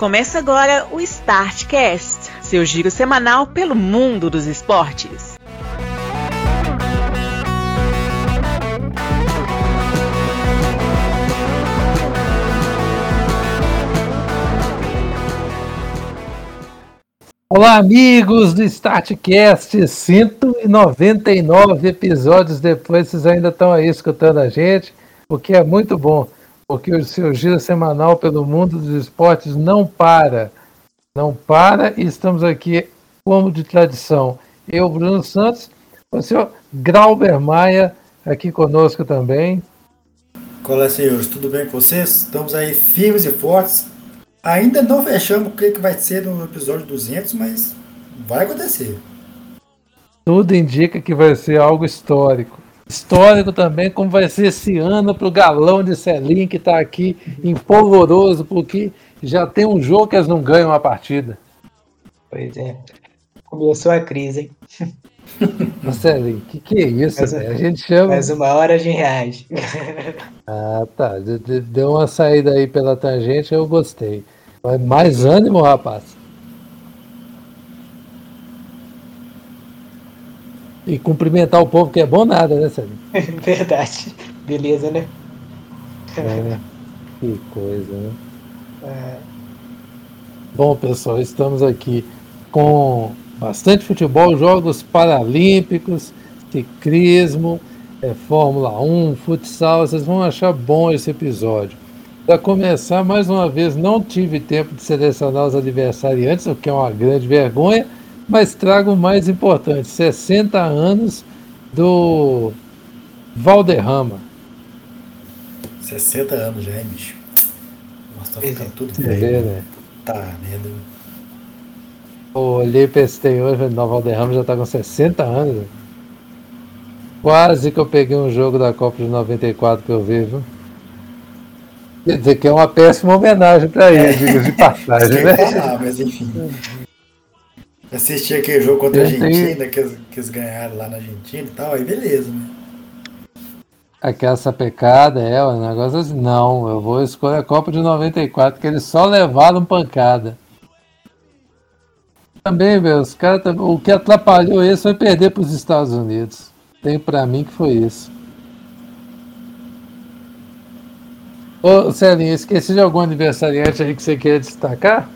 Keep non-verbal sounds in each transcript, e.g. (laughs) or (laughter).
Começa agora o Startcast, seu giro semanal pelo mundo dos esportes. Olá, amigos do Startcast, 199 episódios depois, vocês ainda estão aí escutando a gente, o que é muito bom porque o seu giro semanal pelo mundo dos esportes não para. Não para e estamos aqui, como de tradição. Eu, Bruno Santos, o senhor Grauber Maia, aqui conosco também. Olá, senhores, tudo bem com vocês? Estamos aí firmes e fortes. Ainda não fechamos o que vai ser no episódio 200, mas vai acontecer. Tudo indica que vai ser algo histórico histórico também, como vai ser esse ano para o galão de Celim, que está aqui em polvoroso, porque já tem um jogo que eles não ganham a partida. Pois é. Começou a crise, hein? (laughs) Celim, o que, que é isso? Mas, a gente chama. Mais uma hora de reais. (laughs) ah, tá. Deu uma saída aí pela tangente, eu gostei. Mais ânimo, rapaz. E cumprimentar o povo que é bom nada, né, Sérgio? (laughs) Verdade. Beleza, né? É, que coisa, né? É. Bom, pessoal, estamos aqui com bastante futebol, jogos paralímpicos, ciclismo, é, Fórmula 1, futsal. Vocês vão achar bom esse episódio. Para começar, mais uma vez, não tive tempo de selecionar os aniversariantes, o que é uma grande vergonha mas trago o mais importante: 60 anos do Valderrama. 60 anos já, é, bicho. Nossa, tá ficando tudo Você Vê, né? Tá, merda. olhei pra esse tem hoje, o Valderrama já tá com 60 anos. Né? Quase que eu peguei um jogo da Copa de 94 que eu vi, viu? Quer dizer que é uma péssima homenagem para ele, é. diga de (laughs) passagem, né? Falar, mas enfim. Assisti aquele jogo contra a Argentina, que eles, que eles ganharam lá na Argentina e tal, aí beleza, né? Aquela sapecada, é, o negócio assim, não, eu vou escolher a Copa de 94, que eles só levaram pancada. Também, meu, os caras, o que atrapalhou isso foi perder para os Estados Unidos. Tem para mim que foi isso. Ô, Celinho, esqueci de algum aniversariante aí que você queria destacar?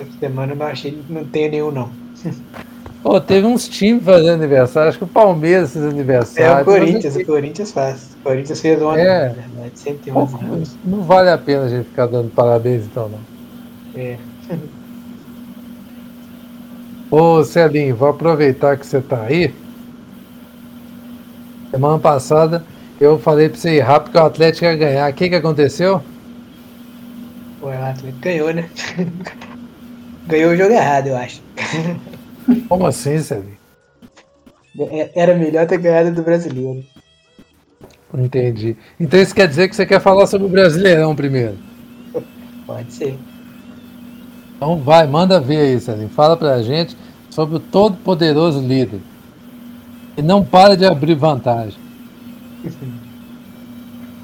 Essa semana eu achei que não tem nenhum, não. Pô, teve uns times fazendo aniversário, acho que o Palmeiras fez aniversário. É, o Corinthians, o Corinthians faz. O Corinthians fez um ano, é. verdade, sempre Pô, anos. Não vale a pena a gente ficar dando parabéns, então, não. É. Ô, Celinho, vou aproveitar que você tá aí. Semana passada eu falei pra você ir rápido que o Atlético ia ganhar. O que que aconteceu? o Atlético ganhou, né? (laughs) Ganhou o jogo errado, eu acho. (laughs) Como assim, Sérgio? É, era melhor ter ganhado do brasileiro. Entendi. Então isso quer dizer que você quer falar sobre o Brasileirão primeiro? Pode ser. Então vai, manda ver aí, Sérgio. Fala pra gente sobre o todo poderoso líder. E não para de abrir vantagem. (laughs)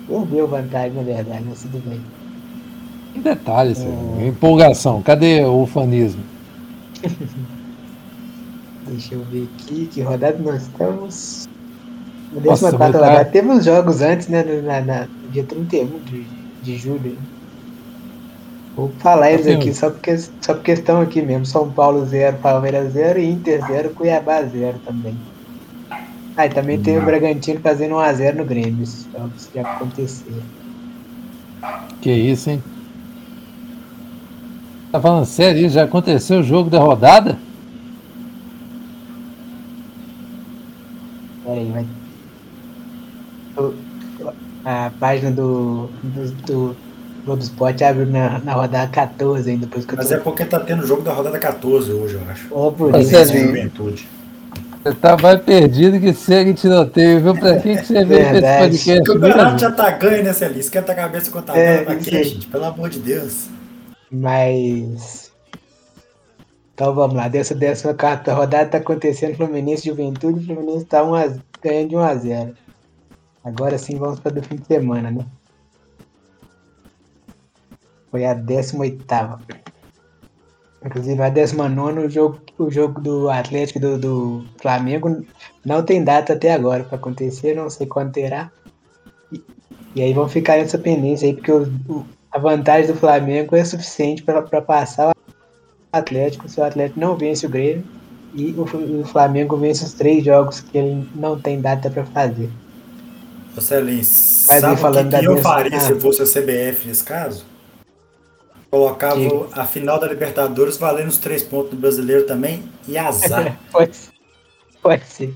Perdeu vantagem, na verdade, mas tudo bem. Em detalhes, é... empolgação. Cadê o ufanismo? (laughs) Deixa eu ver aqui, que rodada nós estamos. Nossa, rodada. Tá... Teve uns jogos antes, né? Na, na, dia 31 de, de julho. Vou falar eles aqui só porque, só porque estão aqui mesmo. São Paulo 0, Palmeiras 0 e Inter 0, Cuiabá 0 também. Ah, e também tem o Bragantino fazendo 1x0 no Grêmio. Isso já aconteceu. Que isso, hein? Tá falando sério? Já aconteceu o jogo da rodada? Peraí, vai. A página do, do, do Globo Esporte abre na, na rodada 14 ainda. Depois que Mas tô... é porque tá tendo jogo da rodada 14 hoje, eu acho. Oh, por isso. É juventude. Você tá mais perdido que segue tiroteio, viu? Pra que, que você veio esse podcast? O campeonato já tá ganho, né, Celinho? Esquenta a cabeça com o tá é, aqui, gente. Pelo amor de Deus. Mas. Então vamos lá, dessa décima quarta rodada tá acontecendo Fluminense Juventude, o Fluminense tá um a, ganhando de 1 a 0. Agora sim vamos para o fim de semana, né? Foi a 18 Inclusive a 19 o jogo, o jogo do Atlético do, do Flamengo não tem data até agora para acontecer, não sei quando terá. E, e aí vão ficar nessa pendência aí, porque o, a vantagem do Flamengo é suficiente para passar o Atlético se o Atlético não vence o Grêmio e o, o Flamengo vence os três jogos que ele não tem data para fazer. Marcelinho, sabe falando o que, que eu faria ah. se fosse a CBF nesse caso? Colocava que... a final da Libertadores valendo os três pontos do brasileiro também e azar. (laughs) pode, pode ser.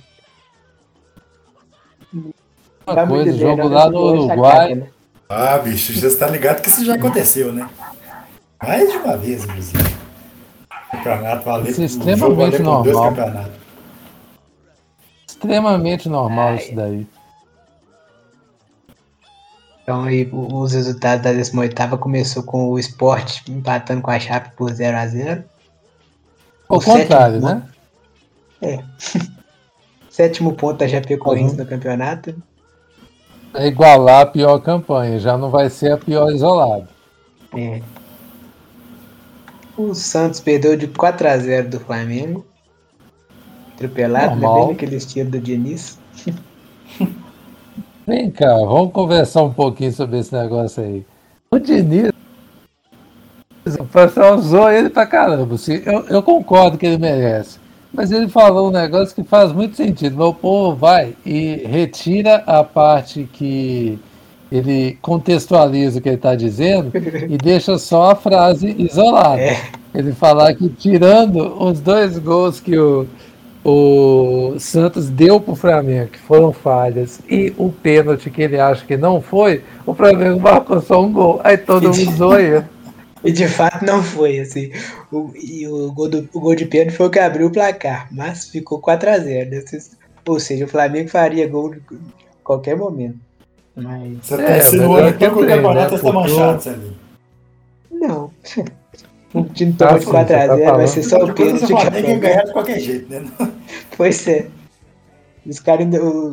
Uma coisa, jogo lá no Uruguai. Ah, bicho, já está ligado que isso já aconteceu, né? Mais de uma vez, inclusive. Campeonato valendo. Isso é extremamente normal. Extremamente normal Ai. isso daí. Então aí os resultados da 18 começou com o Sport empatando com a Chape por 0 a 0 O, o contrário, né? É. (laughs) sétimo ponto da Chapecoense uhum. no campeonato. É igualar a pior campanha, já não vai ser a pior isolada. É. O Santos perdeu de 4 a 0 do Flamengo. Atropelado, né? Bem naquele estilo do Diniz. (laughs) Vem cá, vamos conversar um pouquinho sobre esse negócio aí. O Diniz, o pessoal usou ele pra caramba. Assim, eu, eu concordo que ele merece. Mas ele falou um negócio que faz muito sentido. Meu povo vai e retira a parte que ele contextualiza o que ele está dizendo (laughs) e deixa só a frase isolada. É. Ele falar que tirando os dois gols que o, o Santos deu para o Flamengo, que foram falhas, e o pênalti que ele acha que não foi, o Flamengo marcou só um gol. Aí todo mundo (laughs) zoou E de fato não foi, assim. O, e o, gol, do, o gol de pênalti foi o que abriu o placar, mas ficou 4x0. Né? Ou seja, o Flamengo faria gol em qualquer momento. Mas... (laughs) Você tá insinuando que o campeonato está manchado, ali. Não. O time tomou de 4x0, tá vai ser só o pênalti. O Flamengo ia ganhar de qualquer jeito, né? (laughs) Pois é. Os caras,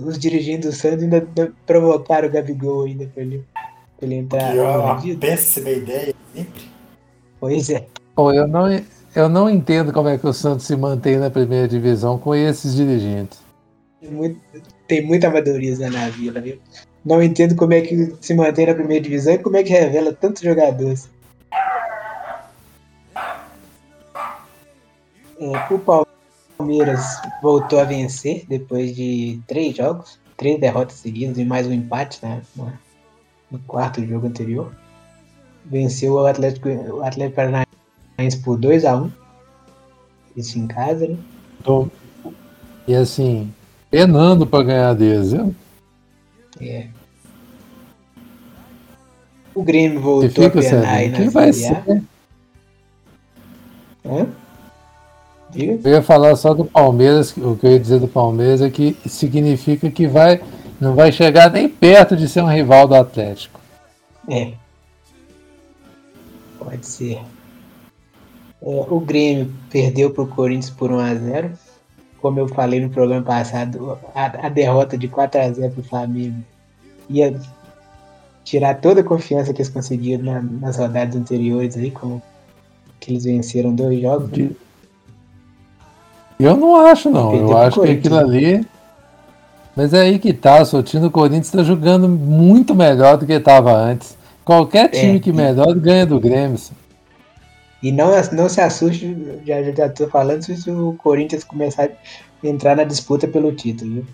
os dirigentes do Santos ainda provocaram o Gabigol ainda pra ele, pra ele entrar. Que uma péssima ideia, sempre. Pois é. Pô, eu não, eu não entendo como é que o Santos se mantém na primeira divisão com esses dirigentes. Tem muito, tem muito amadorismo na vila, viu? Não entendo como é que se mantém na primeira divisão e como é que revela tantos jogadores. É, o Palmeiras voltou a vencer depois de três jogos, três derrotas seguidas e mais um empate né, no quarto jogo anterior. Venceu o Atlético, o Atlético Paranaense por 2x1. Um. Isso em casa, né? E assim, penando para ganhar deles, viu? É. O Grêmio voltou a penar aí na Quem vai ser? Hã? Diga. Eu ia falar só do Palmeiras, o que eu ia dizer do Palmeiras é que significa que vai, não vai chegar nem perto de ser um rival do Atlético. É. Pode ser. É, o Grêmio perdeu para o Corinthians por 1x0 como eu falei no programa passado, a, a derrota de 4 a 0 para o Flamengo ia tirar toda a confiança que eles conseguiram na, nas rodadas anteriores aí, como que eles venceram dois jogos. Né? Eu não acho, não. Eu acho que aquilo ali. Mas é aí que tá, o time do Corinthians está jogando muito melhor do que estava antes. Qualquer time é, que melhor ganha do Grêmio. E não, não se assuste, já já estou falando, se o Corinthians começar a entrar na disputa pelo título. Viu?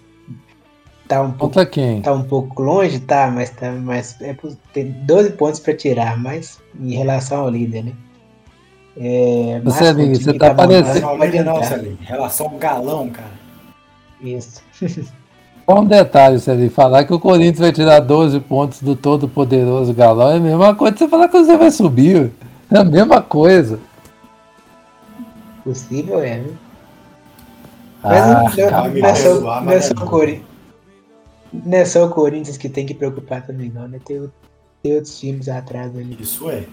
Tá um pouco, quem? Tá um pouco longe, tá, mas, tá, mas é, tem 12 pontos para tirar, mas em relação ao líder, né? É, você, ali, você tá, tá parecendo. Não, líder não, Celinho. Em relação ao galão, cara. Isso. (laughs) Só um detalhe, Celinho, falar que o Corinthians vai tirar 12 pontos do todo poderoso galão é a mesma coisa que você falar que você vai subir. É a mesma coisa. Possível é, né? Mas ah, não, não, é só, não, é só o Corinthians, não é só o Corinthians que tem que preocupar também, não, né? Tem, tem outros times atrás ali. Isso é.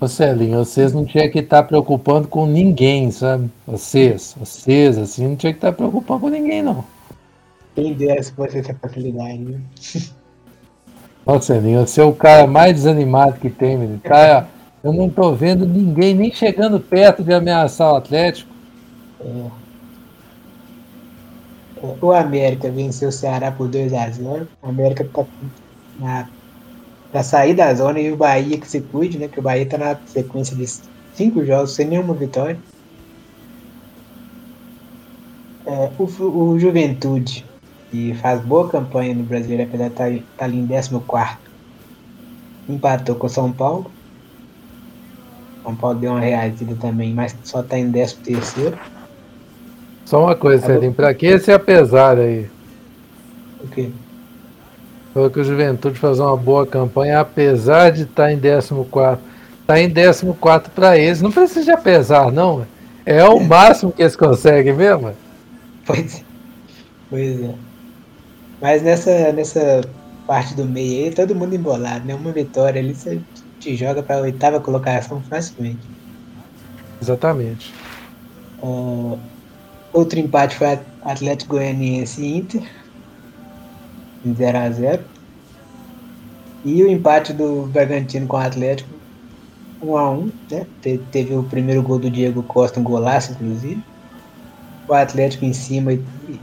Ô Celinho, vocês não tinham que estar preocupando com ninguém, sabe? Vocês, vocês, assim, não tinha que estar preocupando com ninguém, não. Quem dera se fosse essa facilidade, né? (laughs) Ô Celinho, você é o cara mais desanimado que tem, menino. Tá Eu não tô vendo ninguém nem chegando perto de ameaçar o Atlético. É. O América venceu o Ceará por 2 a 0 O América tá na, pra sair da zona e o Bahia que se cuide, né? Que o Bahia tá na sequência de cinco jogos sem nenhuma vitória. É, o, o Juventude, que faz boa campanha no Brasileiro, apesar de estar tá, tá ali em 14, empatou com o São Paulo. São Paulo deu uma reagida também, mas só está em 13 terceiro. Só uma coisa, Celinho, para que esse apesar aí? O quê? Falou que o Juventude faz uma boa campanha, apesar de estar tá em 14. Está em 14 para eles. Não precisa de apesar, não. É o máximo que eles conseguem mesmo. Pois, pois é. Mas nessa, nessa parte do meio aí, todo mundo embolado, né? Uma vitória ali, você te joga para a oitava colocação facilmente. Exatamente. Uh, outro empate foi Atlético Goianiense e Inter, em 0x0. E o empate do Bragantino com o Atlético, 1x1, né? Te, teve o primeiro gol do Diego Costa, um golaço, inclusive. O Atlético em cima e, e,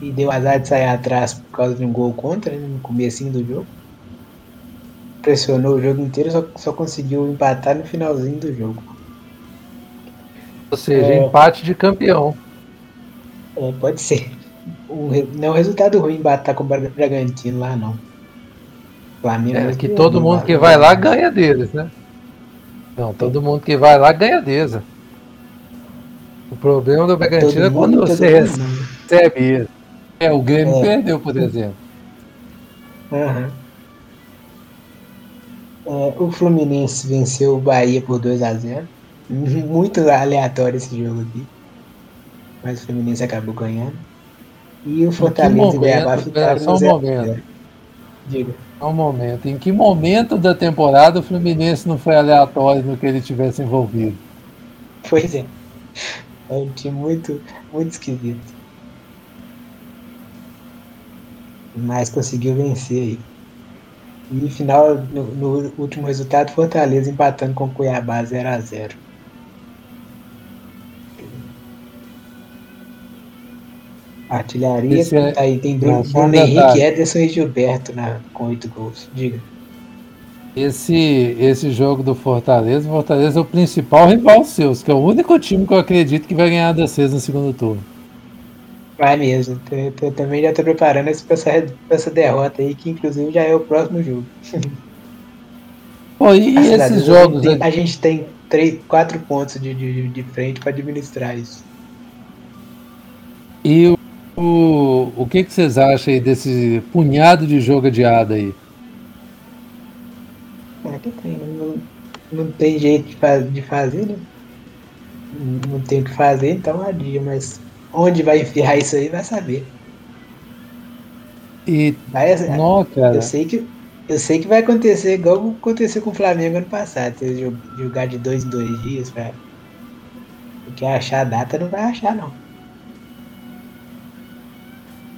e deu azar de sair atrás por causa de um gol contra, né? no começo do jogo pressionou o jogo inteiro só, só conseguiu empatar no finalzinho do jogo. Ou seja, é, empate de campeão. É, pode ser. O, não é um resultado ruim empatar com o Bragantino lá, não. Flamengo é, que todo mundo que vai lá ganha deles, né? Não, todo mundo que vai lá ganha deles. O problema do Bragantino é quando você recebe. É, o Grêmio é. perdeu, por exemplo. Uhum. É, o Fluminense venceu o Bahia por 2 a 0 (laughs) Muito aleatório esse jogo aqui. Mas o Fluminense acabou ganhando. E o Fortaleza e o Cuiabá ficaram só um momento. Diga. Só um momento. Em que momento da temporada o Fluminense não foi aleatório no que ele tivesse envolvido? Pois é. É um time muito, muito esquisito. Mas conseguiu vencer aí. E final, no, no, último resultado, Fortaleza empatando com Cuiabá 0 a 0 Artilharia Esse é... aí, tem Bruno, Bruno Henrique, Ederson e Gilberto na, com oito gols. Diga. Esse, esse jogo do Fortaleza, o Fortaleza é o principal rival seu, que é o único time que eu acredito que vai ganhar da CES no segundo turno. Vai mesmo. Eu, eu também já estou preparando para essa, essa derrota aí, que inclusive já é o próximo jogo. (laughs) Pô, e esses jogos? Tem, a gente tem três, quatro pontos de, de, de frente para administrar isso. E o, o, o que, que vocês acham aí desse punhado de jogo adiado aí? É que tem, não, não tem jeito de, faz, de fazer, né? Não, não tem o que fazer, então adia, mas onde vai enfiar isso aí, vai saber. E vai, não, cara. Eu sei que eu sei que vai acontecer igual aconteceu com o Flamengo ano passado, jogar de dois em dois dias, velho. Porque achar a data não vai achar não.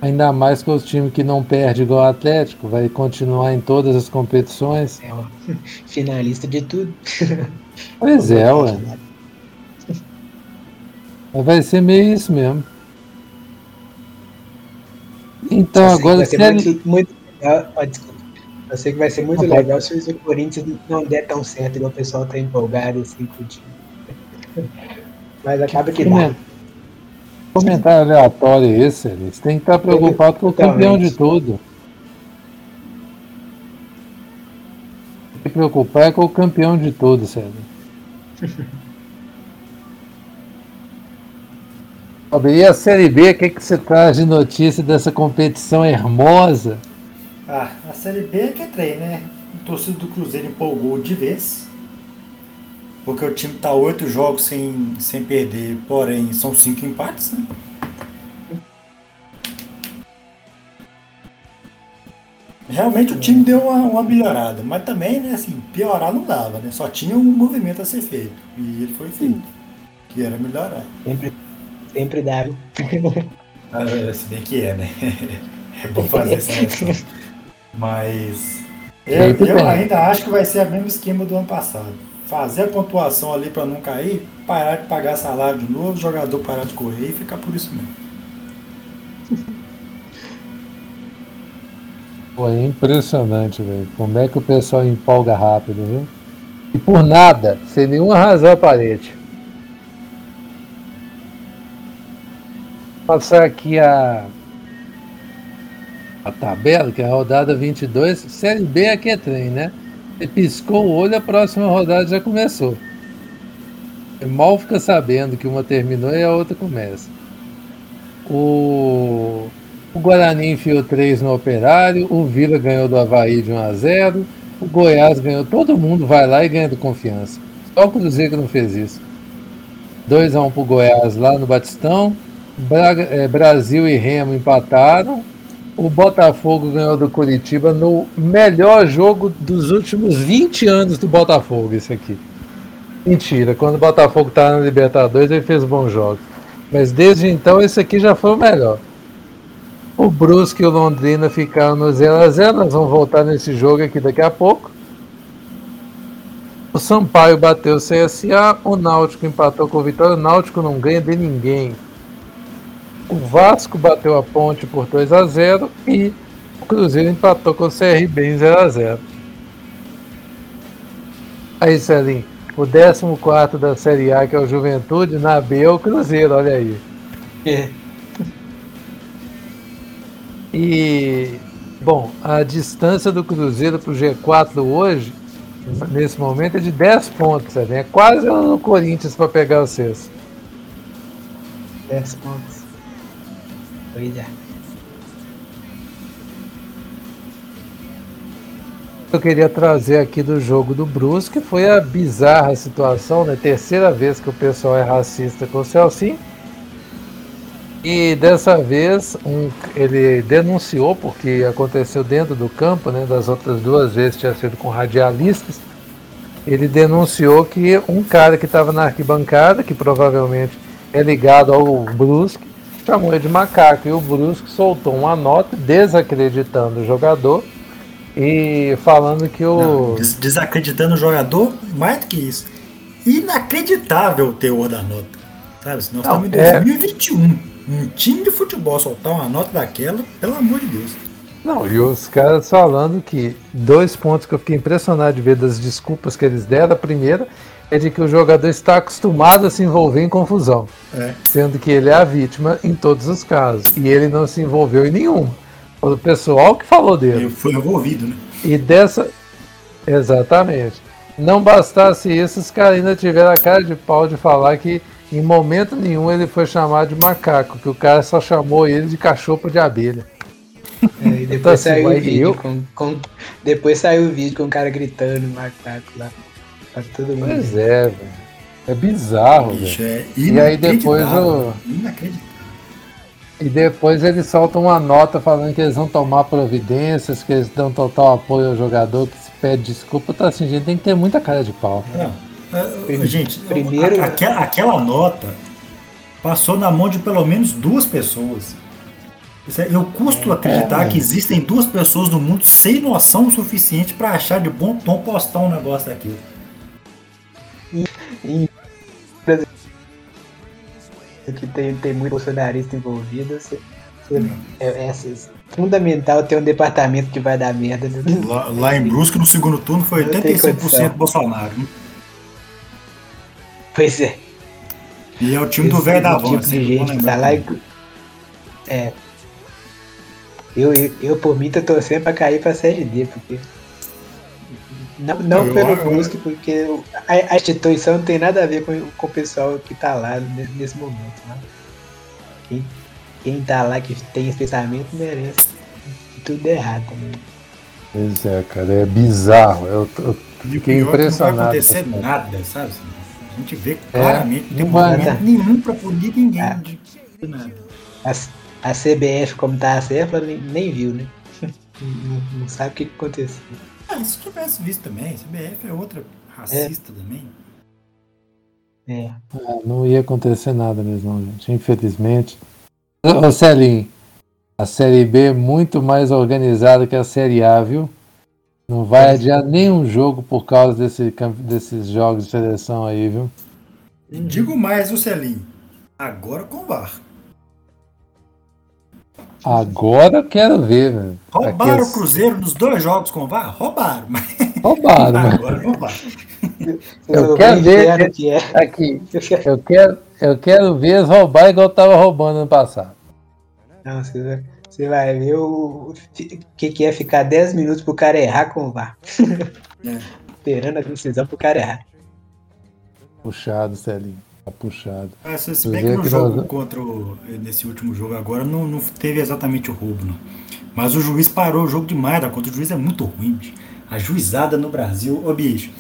Ainda mais com os times que não perde igual o Atlético, vai continuar em todas as competições. É, (laughs) finalista de tudo. Pois é, ué. Vai ser meio isso mesmo. Então eu agora se muito, muito legal. Oh, desculpa. Eu sei que vai ser muito ah, legal se o Corinthians não der tão certo igual o pessoal tá empolgado assim com o time. (laughs) Mas acaba que dá. Comentário aleatório esse, eles tem que estar preocupado com o campeão de tudo. Tem que preocupar é com o campeão de tudo, Sérgio. (laughs) E a Série B, o que, que você traz de notícia dessa competição hermosa? Ah, a Série B é que entrei, né? O torcedor do Cruzeiro empolgou de vez. Porque o time tá oito jogos sem, sem perder, porém são cinco empates, né? Realmente o time deu uma, uma, melhorada, mas também, né, assim, piorar não dava, né? Só tinha um movimento a ser feito. E ele foi feito. Que era melhorar. Sempre Sempre dá. (laughs) ah, é, se bem que é, né? (laughs) É bom fazer essa. Mas eu, eu ainda acho que vai ser o mesmo esquema do ano passado. fazer a pontuação ali para não cair, parar de pagar salário de novo, jogador parar de correr e ficar por isso mesmo. Pô, é impressionante, velho. Como é que o pessoal empolga rápido, viu? E por nada, sem nenhuma razão aparente. Passar aqui a a tabela, que é a rodada 22, Série B aqui é trem, né? Você piscou o olho, a próxima rodada já começou. Você mal fica sabendo que uma terminou e a outra começa. O, o Guarani enfiou 3 no Operário, o Vila ganhou do Havaí de 1 a 0 o Goiás ganhou, todo mundo vai lá e ganha do confiança. Só o Cruzeiro que não fez isso. 2 a 1 pro Goiás lá no Batistão. É, Brasil e Remo empataram o Botafogo ganhou do Curitiba no melhor jogo dos últimos 20 anos do Botafogo, isso aqui. Mentira, quando o Botafogo estava na Libertadores ele fez bons jogos. Mas desde então esse aqui já foi o melhor. O Brusque e o Londrina ficaram no 0x0, nós vamos voltar nesse jogo aqui daqui a pouco. O Sampaio bateu o CSA, o Náutico empatou com o Vitória, o Náutico não ganha de ninguém. O Vasco bateu a ponte por 2 a 0 e o Cruzeiro empatou com o CRB em 0 a 0 Aí, Celinho, o 14 da Série A, que é o Juventude, na B é o Cruzeiro, olha aí. É. E, bom, a distância do Cruzeiro para o G4 hoje, nesse momento, é de 10 pontos, É quase no Corinthians para pegar o sexto. 10 pontos. Eu queria trazer aqui do jogo do Brusque foi a bizarra situação, né? Terceira vez que o pessoal é racista com o Celcinho. E dessa vez um, ele denunciou, porque aconteceu dentro do campo, né? Das outras duas vezes tinha sido com radialistas. Ele denunciou que um cara que estava na arquibancada, que provavelmente é ligado ao Brusque, chamou ele de macaco. E o Brusque soltou uma nota desacreditando o jogador e falando que o. Não, des desacreditando o jogador, mais do que isso. Inacreditável o teor da nota. Sabe? Nós estamos em 2021. É... Um time de futebol soltar uma nota daquela, pelo amor de Deus. Não, e os caras falando que dois pontos que eu fiquei impressionado de ver das desculpas que eles deram. A primeira é de que o jogador está acostumado a se envolver em confusão, é. sendo que ele é a vítima em todos os casos e ele não se envolveu em nenhum. Foi o pessoal que falou dele. Ele foi envolvido, né? E dessa. Exatamente. Não bastasse isso, os caras ainda tiveram a cara de pau de falar que em momento nenhum ele foi chamado de macaco, que o cara só chamou ele de cachorro de abelha. É, e depois então, assim, saiu o vídeo eu... com, com, depois saiu o vídeo com o cara gritando macaco lá. Todo mundo. Pois é, velho. É bizarro, Bicho, é E aí depois o. E depois eles soltam uma nota falando que eles vão tomar providências, que eles dão total apoio ao jogador que se pede desculpa. Tá assim, gente, tem que ter muita cara de pau. Não. É, gente, primeiro... aquela, aquela nota passou na mão de pelo menos duas pessoas. É, eu custo é, acreditar é, que existem duas pessoas no mundo sem noção o suficiente para achar de bom tom postar um negócio daquilo em que tem, tem muito bolsonarista envolvido, você, você, é, é, é, fundamental ter um departamento que vai dar merda. Né? Lá, lá, em Brusque, no segundo turno, foi 85% Bolsonaro. Né? Pois é. E é o time Esse do velho da van. Tipo de gente que tá lá e, é, eu, eu, eu, por mim, tô torcendo pra cair pra Série D, porque não, não pelo Brusque, porque a, a, instituição não tem nada a ver com, com o pessoal que tá lá nesse momento. Né? Quem, quem tá lá que tem esse pensamento merece tudo errado também. Pois é, cara, é bizarro. Eu, eu fiquei impressionado. Não vai acontecer nada, sabe? A gente vê é, claramente, é, não tem momento nada. nenhum pra punir ninguém a, de, de nada. A, a CBF, como tá a CEFLA, nem, nem viu, né? (laughs) não, não sabe o que aconteceu. Ah, se tivesse visto também, CBF é outra racista é. também. É. Ah, não ia acontecer nada mesmo, gente. Infelizmente. Ô Celinho, a Série B é muito mais organizada que a Série A, viu? Não vai adiar nenhum jogo por causa desse, desses jogos de seleção aí, viu? E digo mais, o Celinho. Agora com o VAR. Agora eu quero ver, velho. Roubaram é... o Cruzeiro nos dois jogos com o VAR? Roubaram, mas. Roubaram, (laughs) Agora o VAR. Eu quero ver que é. aqui. Eu quero, eu quero ver eles roubar igual tava roubando ano passado. Não, você, você vai ver o, o que, que é ficar 10 minutos pro cara errar com o VAR. É. (laughs) Esperando a decisão pro cara errar. Puxado, Celinho. Tá puxado. Ah, se, se bem que no jogo nós... contra o, nesse último jogo agora não, não teve exatamente o roubo, não. Mas o juiz parou o jogo demais da conta. O juiz é muito ruim, bicho. A juizada no Brasil, ô bicho,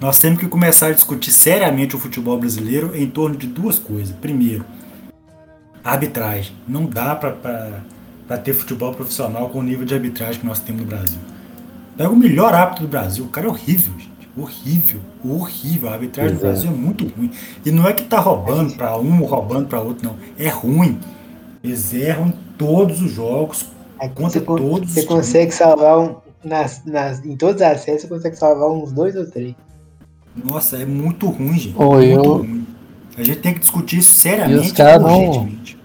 nós temos que começar a discutir seriamente o futebol brasileiro em torno de duas coisas. Primeiro, arbitragem. Não dá para ter futebol profissional com o nível de arbitragem que nós temos no Brasil. Pega o melhor árbitro do Brasil. O cara é horrível, gente. Horrível. Horrível. A arbitragem do Brasil é muito ruim. E não é que tá roubando para um ou roubando para outro, não. É ruim. Eles erram em todos os jogos. Contra você, todos você consegue salvar um, nas, nas, em todos os acessos, você consegue salvar uns dois ou três. Nossa, é muito ruim, gente. Oh, muito eu... ruim. A gente tem que discutir isso seriamente e urgentemente. Não...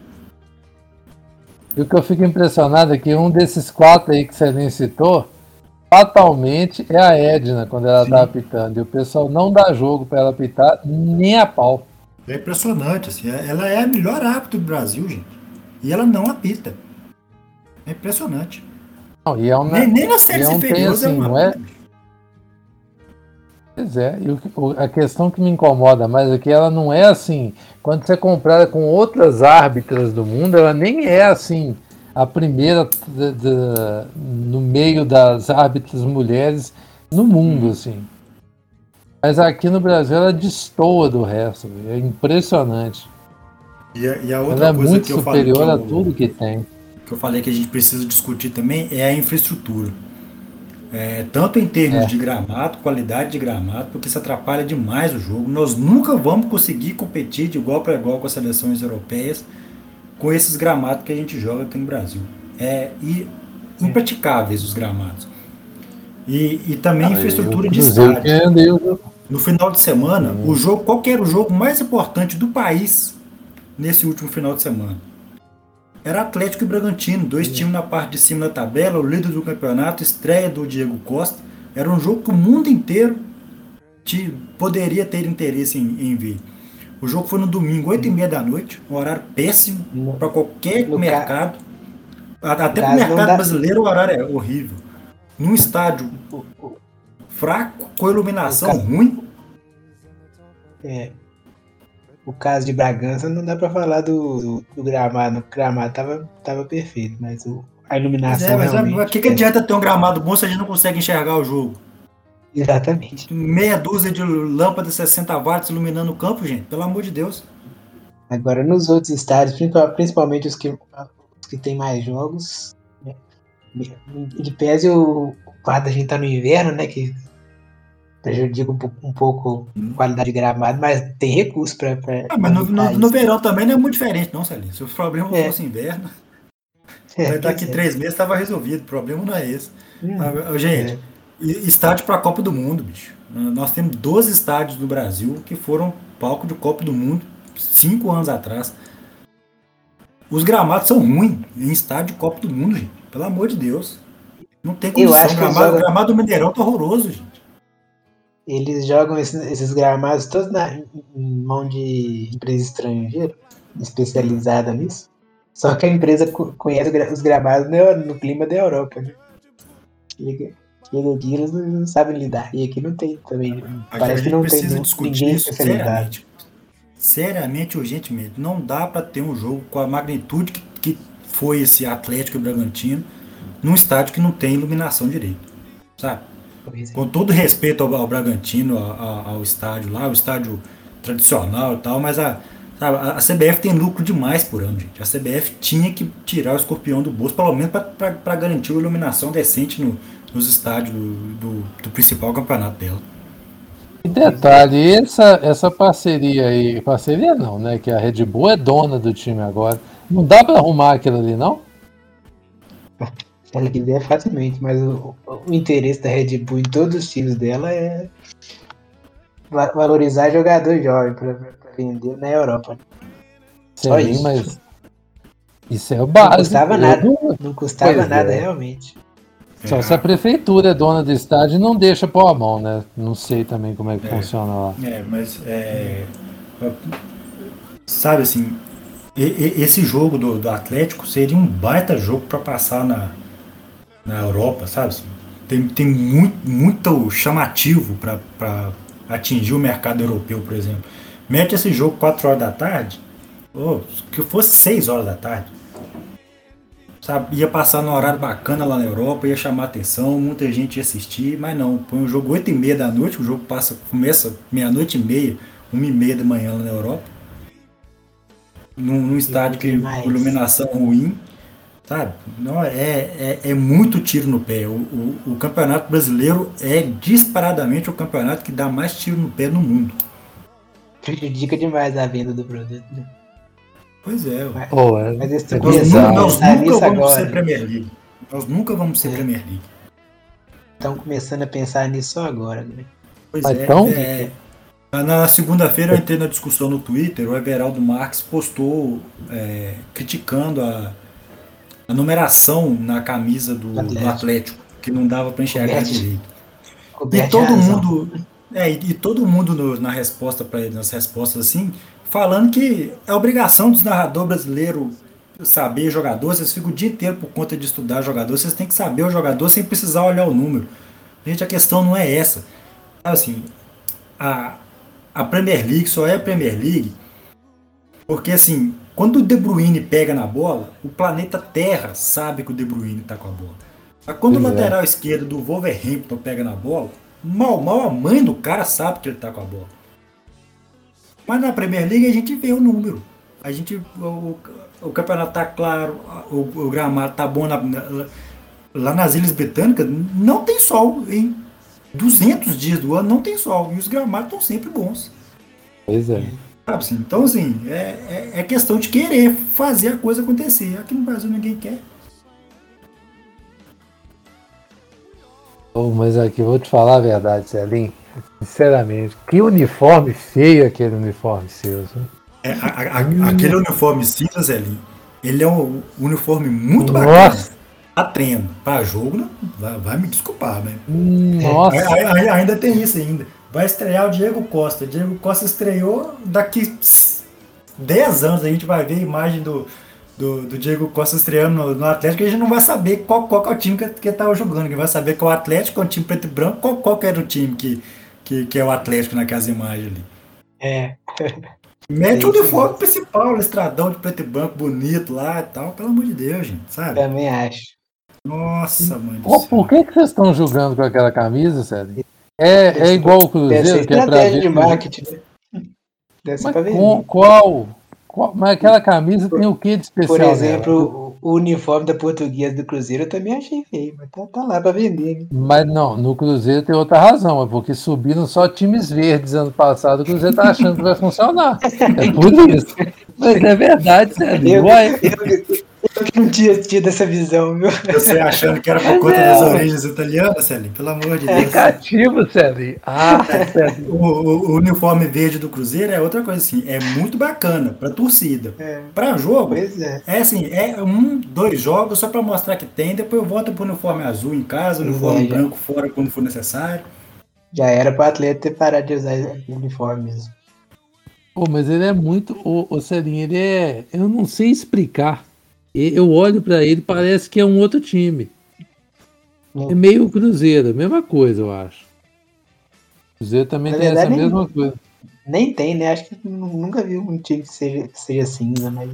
E o que eu fico impressionado é que um desses quatro aí que você nem citou, fatalmente é a Edna quando ela Sim. tá apitando. E o pessoal não dá jogo para ela apitar nem a pau. É impressionante, assim. É, ela é a melhor árbitro do Brasil, gente. E ela não apita. É impressionante. Não, e é uma, nem, nem na série inferiores assim, é uma não é, Pois é, e o, a questão que me incomoda mais é que ela não é assim. Quando você compara com outras árbitras do mundo, ela nem é assim a primeira de, de, no meio das árbitras mulheres no mundo, hum. assim. Mas aqui no Brasil ela destoa do resto, é impressionante. E a, e a outra ela é muito superior a tudo que tem. Que eu falei que a gente precisa discutir também é a infraestrutura. É, tanto em termos é. de gramado, qualidade de gramado, porque isso atrapalha demais o jogo. Nós nunca vamos conseguir competir de igual para igual com as seleções europeias com esses gramados que a gente joga aqui no Brasil. É e impraticáveis os gramados. E, e também ah, infraestrutura de estádio. No final de semana, hum. o jogo, qual era o jogo mais importante do país nesse último final de semana? era Atlético e Bragantino, dois times na parte de cima da tabela, o líder do campeonato, estreia do Diego Costa. Era um jogo que o mundo inteiro te, poderia ter interesse em, em ver. O jogo foi no domingo, 8 e meia da noite, um horário péssimo para qualquer no mercado. Até para o mercado dá... brasileiro o horário é horrível. Num estádio fraco, com iluminação ruim. É, o caso de Bragança não dá para falar do, do, do, gramado. O gramado tava, tava perfeito, mas o, a iluminação. É, mas o que, que adianta ter um gramado bom se a gente não consegue enxergar o jogo? Exatamente. Meia dúzia de lâmpadas 60 watts iluminando o campo, gente, pelo amor de Deus. Agora, nos outros estádios, principalmente os que, os que tem mais jogos, né? de pese o, o fato da gente estar tá no inverno, né? Que prejudica um, um pouco a hum. qualidade de gramado, mas tem recurso para. Ah, mas no, no, no, verão também não é muito diferente, não, Celinho. Se o problema é. fosse inverno, é, daqui é. três meses estava resolvido. O problema não é esse. Hum, ah, gente, é. Estádio para a Copa do Mundo, bicho. Nós temos 12 estádios no Brasil que foram palco de Copa do Mundo cinco anos atrás. Os gramados são ruins em estádio de Copa do Mundo, gente. Pelo amor de Deus. Não tem como. O gramado, gramado do Mineirão tá horroroso, gente eles jogam esses, esses gramados todos na mão de empresa estrangeira, especializada nisso. Só que a empresa conhece os gramados no, no clima da Europa, né? Eles não, sabem lidar. E aqui não tem também. Parece que não tem ninguém especializado. Seriamente, urgentemente. Não dá para ter um jogo com a magnitude que, que foi esse Atlético e Bragantino num estádio que não tem iluminação direito. Sabe? Com todo respeito ao, ao Bragantino, ao, ao, estádio lá, o estádio tradicional e tal, mas a, a, a, CBF tem lucro demais por ano, gente. A CBF tinha que tirar o escorpião do bolso, pelo menos para garantir uma iluminação decente no, nos estádios do, do, principal campeonato dela. E detalhe, essa, essa parceria aí, parceria não, né? Que a Red Bull é dona do time agora. Não dá para arrumar aquilo ali, não? Ela quiser facilmente, mas o, o, interesse da Red Bull em todos os times dela é valorizar jogador jovem para vender na Europa. Só Sim, isso. mas isso é o básico. Não custava nada. Não custava pois nada, é. realmente. Só se a prefeitura é dona do estádio não deixa pôr a mão, né? Não sei também como é que é, funciona lá. É, mas é, sabe assim, esse jogo do, do Atlético seria um baita jogo para passar na, na Europa, sabe? Assim, tem, tem muito, muito chamativo para atingir o mercado europeu, por exemplo. Mete esse jogo 4 horas da tarde, ou que fosse 6 horas da tarde. Sabe, ia passar num horário bacana lá na Europa, ia chamar atenção, muita gente ia assistir, mas não, põe o jogo 8 e meia da noite, o jogo passa, começa meia-noite e meia, uma e meia da manhã lá na Europa. Num, num estádio que com iluminação ruim, sabe? Não, é, é, é muito tiro no pé. O, o, o, campeonato brasileiro é disparadamente o campeonato que dá mais tiro no pé no mundo. Prejudica demais a venda do produto. Né? Pois é. Mas, oh, é, mas esse nós, nós, nós nunca vamos agora. ser Premier League. Nós nunca vamos ser é. Premier League. Estão começando a pensar nisso agora, né? Pois é, então, é. Na segunda-feira eu entrei na discussão no Twitter, o Everaldo Marques postou é, criticando a, a, numeração na camisa do Atlético, do Atlético que não dava para enxergar Coberte. direito. Coberte e todo mundo, é, e, e, todo mundo no, na resposta para nas respostas assim, falando que é obrigação dos narradores brasileiros saber jogador, vocês ficam o dia inteiro por conta de estudar jogador, vocês têm que saber o jogador sem precisar olhar o número. Gente, a questão não é essa. Assim, a, a Premier League só é a Premier League porque assim, quando o De Bruyne pega na bola, o planeta Terra sabe que o De Bruyne está com a bola. Mas quando pois o é. lateral é. esquerdo do Wolverhampton pega na bola, mal mal a mãe do cara sabe que ele está com a bola. Mas na Premier League a gente vê o número. A gente, o, o campeonato tá claro, o, o gramado tá bom na, na, lá nas Ilhas Britânicas, não tem sol, em 200 dias do ano não tem sol, e os gramados estão sempre bons. Pois é. Sabe assim? Então, assim, é, é, é, questão de querer fazer a coisa acontecer. Aqui no Brasil ninguém quer. Oh, mas aqui, vou te falar a verdade, Celinho. Sinceramente, que uniforme feio aquele uniforme seu. É, a, a, aquele uniforme cinza, Zelinho, ele é um uniforme muito Nossa. bacana. Tá treino. Pra jogo, vai, vai, me desculpar, né? Nossa. É, ainda tem isso ainda. Vai estrear o Diego Costa. O Diego Costa estreou daqui 10 anos a gente vai ver a imagem do, do, do Diego Costa estreando no, no, Atlético e a gente não vai saber qual, qual é o time que, que tava jogando. Que vai saber que é o Atlético, é um time preto e branco, qual, qual que era o time que, que, que é o Atlético naquelas imagens ali. É. (laughs) Mete o uniforme principal, o estradão de preto e branco bonito lá e tal, pelo amor de Deus, gente, sabe? Também acho. Nossa, mãe do céu. Por que, que vocês estão jogando com aquela camisa, Sérgio? É, é igual o Cruzeiro, que é pra ver. de marketing. Deve Mas com, qual? qual? Mas aquela camisa tem o que de especial? Por exemplo, o uniforme da portuguesa do Cruzeiro eu também achei feio, mas tá, tá lá para vender. Né? Mas não, no Cruzeiro tem outra razão, é porque subiram só times verdes ano passado, o Cruzeiro tá achando que vai funcionar. É por isso. Mas é verdade, sério. Eu, eu, eu não tinha tido essa visão, viu? Você achando que era por conta das origens italianas, Celinho? Pelo amor de é Deus. (laughs) É cativo, Celinho. Ah, Celinho. O, o, o, uniforme verde do Cruzeiro é outra coisa assim, é muito bacana pra torcida. É. Pra jogo, é. é. assim, é um, dois jogos só pra mostrar que tem, depois eu volto pro uniforme azul em casa, uniforme é, branco fora quando for necessário. Já era pro atleta ter parado de usar uniforme mesmo. Pô, mas ele é muito. O, o Celinho, ele é. Eu não sei explicar eu olho para ele parece que é um outro time. É meio Cruzeiro, mesma coisa, eu acho. Cruzeiro também Na tem verdade, essa nem, mesma coisa. Nem tem, né? Acho que nunca vi um time que seja, que seja cinza, mas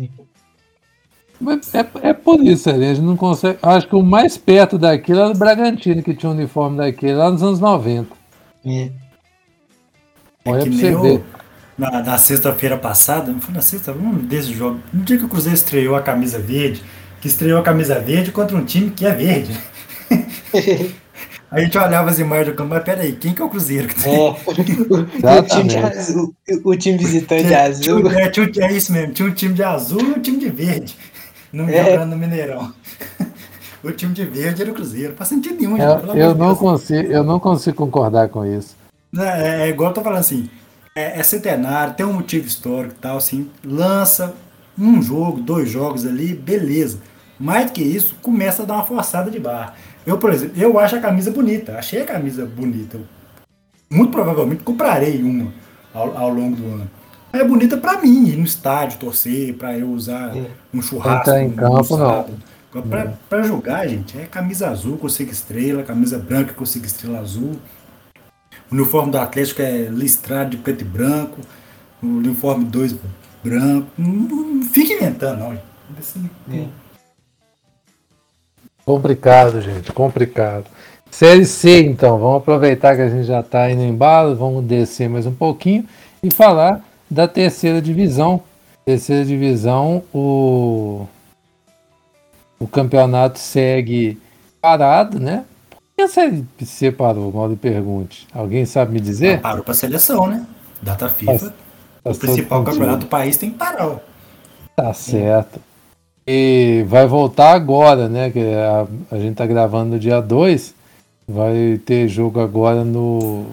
mas é, é por isso, a gente não consegue. Acho que o mais perto daquilo era o Bragantino, que tinha um uniforme daquele lá nos anos 90. É. Olha é pra você ver na, na sexta-feira passada, não foi na sexta, um desses jogos, no dia que o Cruzeiro estreou a camisa verde, que estreou a camisa verde contra um time que é verde. (laughs) a gente olhava as imagens do campo, mas peraí, quem que é o Cruzeiro? É, o, time azul, o time visitante tinha, azul. Tinha, é, tinha, é, isso mesmo, tinha um time de azul e um time de verde, no, é. jogando no Mineirão. (laughs) o time de verde era o Cruzeiro. Não faz sentido nenhum, é, gente, eu, não consigo, eu não consigo concordar com isso. É, é igual eu tô falando assim, é, é, centenário, tem um motivo histórico e tal, assim, lança um jogo, dois jogos ali, beleza. Mais do que isso, começa a dar uma forçada de barra. Eu, por exemplo, eu acho a camisa bonita, achei a camisa bonita. Muito provavelmente comprarei uma ao, ao longo do ano. É bonita para mim, ir no estádio, torcer, para eu usar é. um churrasco. Tá em campo, não. Pra, pra jogar, gente, é camisa azul com cinco estrelas, camisa branca com cinco estrelas azul. O uniforme do Atlético é listrado de preto e branco. O uniforme 2 branco. Não, fica inventando, não. Assim. Complicado, gente, complicado. Série C, então, vamos aproveitar que a gente já está indo embalo, vamos descer mais um pouquinho e falar da terceira divisão. Terceira divisão, o, o campeonato segue parado, né? Que a Série C parou? Mal pergunte. Alguém sabe me dizer? Ah, parou para seleção, né? Data FIFA. Tá, o principal campeonato do país tem que parar. Tá certo. E vai voltar agora, né? Que a, a gente tá gravando no dia 2. Vai ter jogo agora no,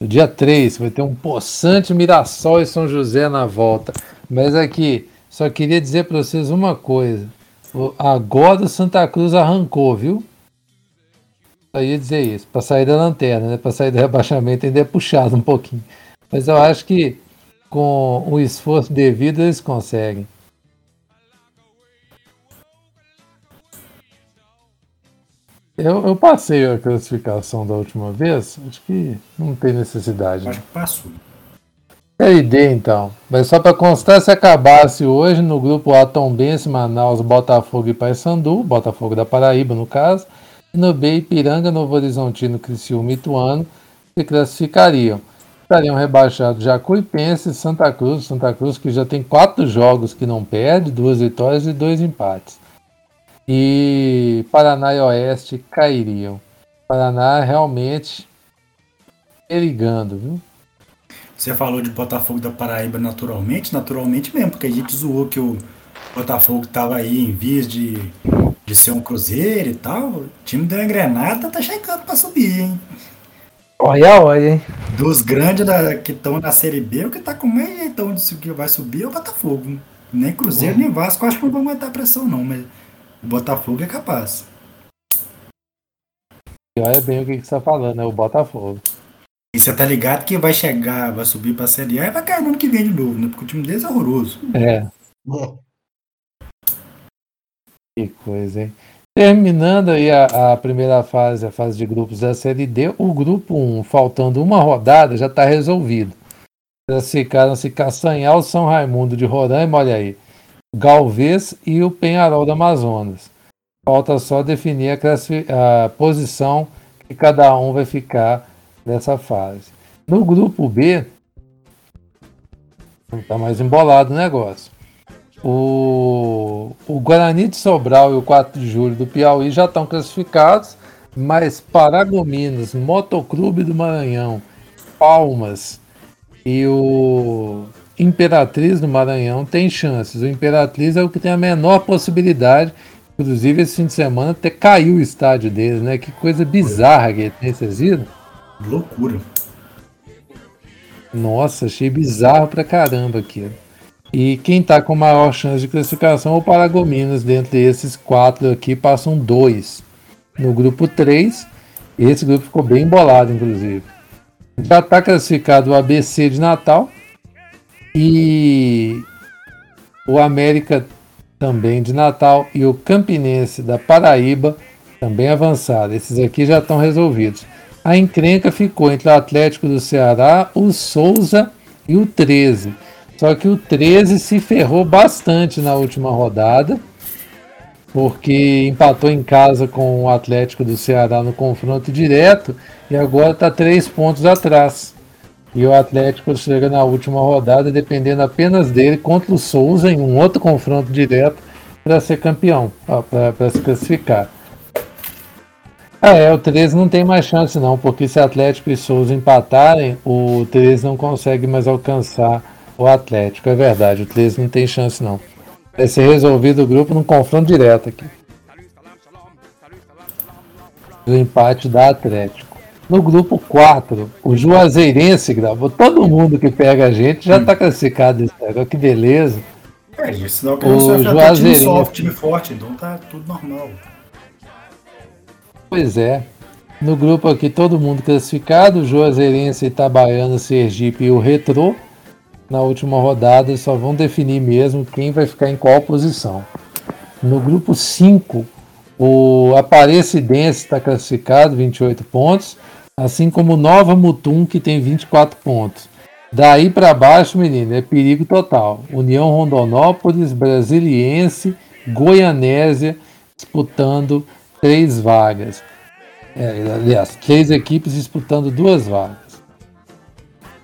no dia 3. Vai ter um poçante Mirassol e São José na volta. Mas aqui, só queria dizer para vocês uma coisa. Agora o Santa Cruz arrancou, viu? Só ia dizer isso, para sair da lanterna, né? Para sair do (laughs) rebaixamento ainda é puxado um pouquinho. Mas eu acho que com o esforço devido eles conseguem. Eu, eu passei a classificação da última vez, acho que não tem necessidade. Acho que passou. É D então. Mas só para constar, se acabasse hoje no grupo A Tombense, Manaus, Botafogo e Paysandu, Botafogo da Paraíba no caso, no B, Ipiranga, Novo Horizontino, Criciúma e Ituano se classificariam. Estariam rebaixados Jacuipense e Santa Cruz. Santa Cruz que já tem quatro jogos que não perde, duas vitórias e dois empates. E Paraná e Oeste cairiam. Paraná realmente perigando, viu? Você falou de Botafogo da Paraíba naturalmente, naturalmente mesmo, porque a gente zoou que o Botafogo estava aí em vias de de ser um cruzeiro e tal, o time da engrenada tá chegando pra subir, hein? Olha, olha, hein? Dos grandes da, que estão na Série B, o que tá com mais jeitão de que vai subir é o Botafogo. Nem Cruzeiro, uhum. nem Vasco, acho que não vão aguentar pressão, não, mas o Botafogo é capaz. Olha bem o que, que você tá falando, é o Botafogo. E você tá ligado que vai chegar, vai subir pra Série A e vai cair no ano que vem de novo, né? Porque o time deles é horroroso. É. é. Que coisa, hein? Terminando aí a, a, primeira fase, a fase de grupos da Série D, o grupo 1, faltando uma rodada, já está resolvido. Classificaram-se Castanhal, São Raimundo de Roraima, olha aí, Galvez e o Penharol do Amazonas. Falta só definir a, a posição que cada um vai ficar nessa fase. No grupo B, está mais embolado o negócio. O, o Guarani de Sobral e o 4 de julho do Piauí já estão classificados, mas Paragominas, Motoclube do Maranhão, Palmas e o Imperatriz do Maranhão tem chances. O Imperatriz é o que tem a menor possibilidade. Inclusive, esse fim de semana até caiu o estádio deles, né? Que coisa bizarra que tem, vocês viram? Loucura. Nossa, achei bizarro pra caramba aqui. E quem está com maior chance de classificação é o Paragominas. Dentre esses quatro aqui, passam dois. No grupo 3, esse grupo ficou bem embolado, inclusive. Já está classificado o ABC de Natal e o América também de Natal e o Campinense da Paraíba também avançado. Esses aqui já estão resolvidos. A encrenca ficou entre o Atlético do Ceará, o Souza e o 13. Só que o 13 se ferrou bastante na última rodada, porque empatou em casa com o Atlético do Ceará no confronto direto e agora está três pontos atrás. E o Atlético chega na última rodada dependendo apenas dele contra o Souza em um outro confronto direto para ser campeão, para se classificar. Ah, é, o 13 não tem mais chance não, porque se Atlético e Souza empatarem, o 13 não consegue mais alcançar o Atlético, é verdade. O 13 não tem chance, não. Vai ser resolvido o grupo num confronto direto aqui. o empate da Atlético. No grupo 4, o Juazeirense gravou. Todo mundo que pega a gente já está classificado nesse negócio. Que beleza. É isso, não que o Juazeirense. Time, time forte, então tá tudo normal. Pois é. No grupo aqui, todo mundo classificado: Juazeirense, Itabaiana, Sergipe e o Retrô. Na última rodada, só vão definir mesmo quem vai ficar em qual posição. No grupo 5, o Aparecidense está classificado, 28 pontos, assim como Nova Mutum, que tem 24 pontos. Daí para baixo, menino, é perigo total. União Rondonópolis, Brasiliense, Goianésia disputando três vagas. É, aliás, três equipes disputando duas vagas.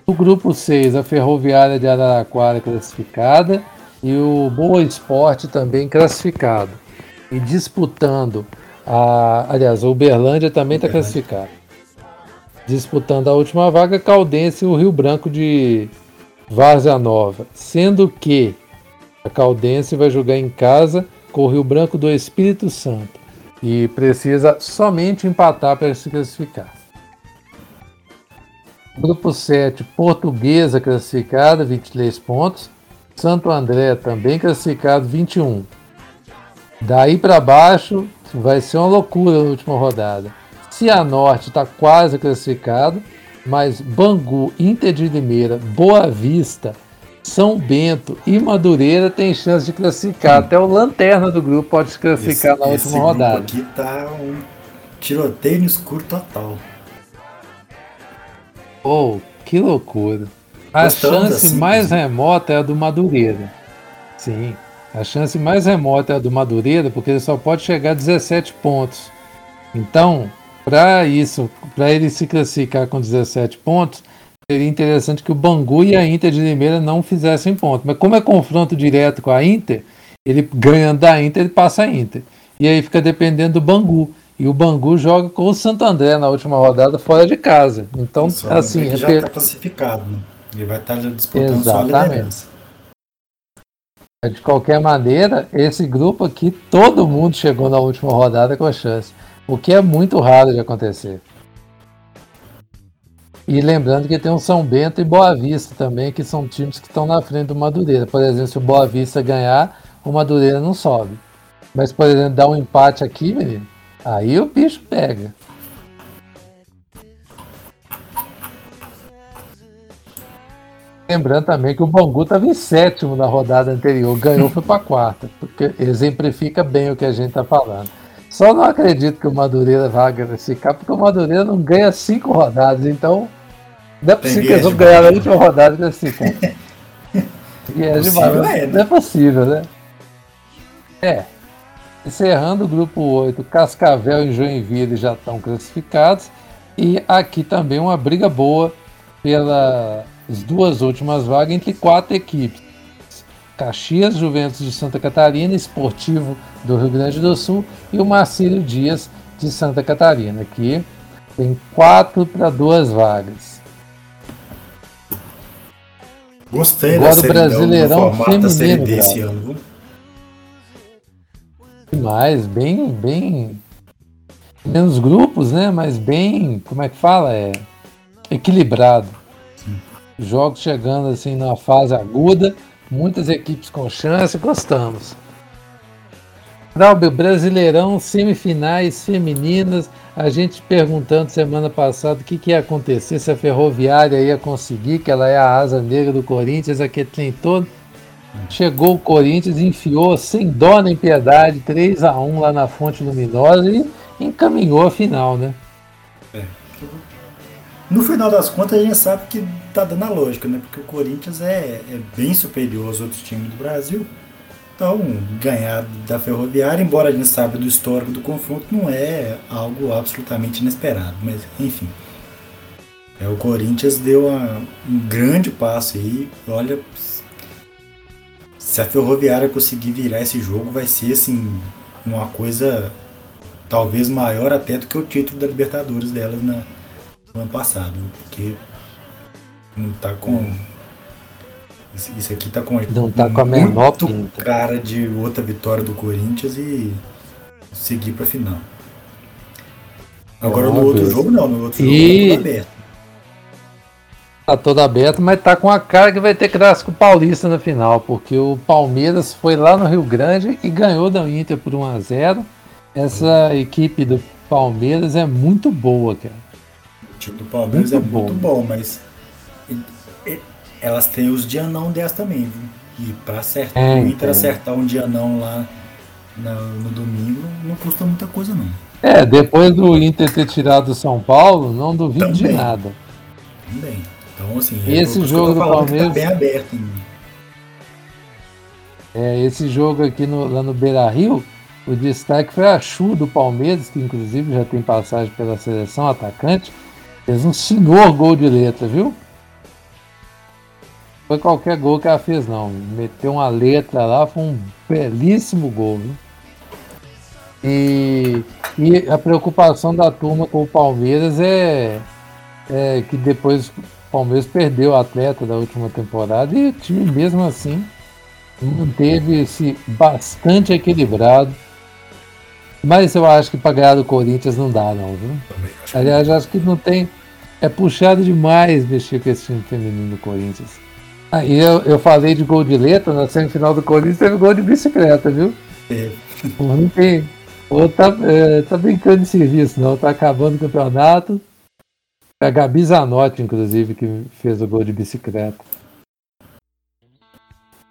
No grupo 6, a Ferroviária de Araraquara classificada e o Boa Esporte também classificado. E disputando a. Aliás, o Uberlândia também está classificado. Disputando a última vaga, Caldense e o Rio Branco de Várzea Nova. Sendo que a Caldense vai jogar em casa com o Rio Branco do Espírito Santo. E precisa somente empatar para se classificar. Grupo 7, Portuguesa classificada, 23 pontos. Santo André também classificado, 21. Daí para baixo vai ser uma loucura na última rodada. Cianorte está quase classificado, mas Bangu, Inter de Limeira, Boa Vista, São Bento e Madureira tem chance de classificar. Até o lanterna do grupo pode se classificar esse, na última esse rodada. Aqui tá um tiroteio no escuro total. Oh, que loucura. A Gostamos chance assim, mais remota é a do Madureira. Sim, a chance mais remota é a do Madureira, porque ele só pode chegar a 17 pontos. Então, para isso, para ele se classificar com 17 pontos, seria interessante que o Bangu e a Inter de Limeira não fizessem ponto. Mas como é confronto direto com a Inter, ele ganhando da Inter, ele passa a Inter. E aí fica dependendo do Bangu. E o Bangu joga com o Santo André na última rodada fora de casa. Então, assim. Ele já está classificado, né? Ele vai estar tá disputando Exatamente. só a liderança. De qualquer maneira, esse grupo aqui, todo mundo chegou na última rodada com chance. O que é muito raro de acontecer. E lembrando que tem o São Bento e Boa Vista também, que são times que estão na frente do Madureira. Por exemplo, se o Boa Vista ganhar, o Madureira não sobe. Mas, por exemplo, dar um empate aqui, menino, Aí o bicho pega. Lembrando também que o Bangu estava em sétimo na rodada anterior, ganhou foi para quarta, porque exemplifica bem o que a gente está falando. Só não acredito que o Madureira vá ficar, porque o Madureira não ganha cinco rodadas, então não é possível que eles vão ganhar na última rodada desse cara. E é, (laughs) demais, é, né? Não é possível, né? É. Encerrando o grupo 8, Cascavel e Joinville já estão classificados. E aqui também uma briga boa pelas duas últimas vagas entre quatro equipes. Caxias, Juventus de Santa Catarina, Esportivo do Rio Grande do Sul e o Marcílio Dias de Santa Catarina. Aqui tem quatro para duas vagas. Gostei Agora o Brasileirão feminino. Desse ano. Demais, bem, bem. Menos grupos, né? Mas bem. Como é que fala? É. Equilibrado. Sim. Jogos chegando assim na fase aguda, muitas equipes com chance, gostamos. Brasileirão, semifinais femininas. A gente perguntando semana passada o que, que ia acontecer, se a Ferroviária ia conseguir, que ela é a asa negra do Corinthians, aqui tem todo. Chegou o Corinthians, enfiou sem dó nem piedade, 3 a 1 lá na Fonte Luminosa e encaminhou a final, né? É. No final das contas, a gente sabe que tá dando a lógica, né? Porque o Corinthians é, é bem superior aos outros times do Brasil. Então, ganhar da Ferroviária, embora a gente saiba do histórico do confronto, não é algo absolutamente inesperado. Mas, enfim. É, o Corinthians deu uma, um grande passo aí. Olha, se a Ferroviária conseguir virar esse jogo, vai ser assim uma coisa talvez maior até do que o título da Libertadores delas na, no ano passado, porque não tá com isso aqui tá com não tá com a menor pinta. cara de outra vitória do Corinthians e seguir para final. Agora no outro jogo não, no outro e... jogo tá aberto. Tá todo aberto, mas tá com a cara que vai ter clássico paulista no final, porque o Palmeiras foi lá no Rio Grande e ganhou da Inter por 1 a 0 Essa equipe do Palmeiras é muito boa, cara. O time do Palmeiras muito é bom. muito bom, mas elas têm os dianão delas também, viu? E pra acertar, é, o Inter acertar um dianão lá no, no domingo não custa muita coisa não. É, depois do Inter ter tirado o São Paulo, não duvido também. de nada. Também. Então, assim, esse jogo do tá Palmeiras. Tá bem aberto É, esse jogo aqui no, lá no Beira Rio, o destaque foi a Chu do Palmeiras, que inclusive já tem passagem pela seleção atacante. Fez um senhor gol de letra, viu? Foi qualquer gol que ela fez, não. Meteu uma letra lá, foi um belíssimo gol, viu? E, e a preocupação da turma com o Palmeiras é, é que depois Palmeiras perdeu o atleta da última temporada e o time mesmo assim manteve-se bastante equilibrado. Mas eu acho que para ganhar do Corinthians não dá, não, viu? Aliás, acho que não tem. É puxado demais mexer com esse time feminino do Corinthians. Aí eu, eu falei de gol de letra, na semifinal do Corinthians teve gol de bicicleta, viu? É. não tem, ou tá, é, tá brincando de serviço, não. Tá acabando o campeonato. A Gabi Zanotti, inclusive, que fez o gol de bicicleta.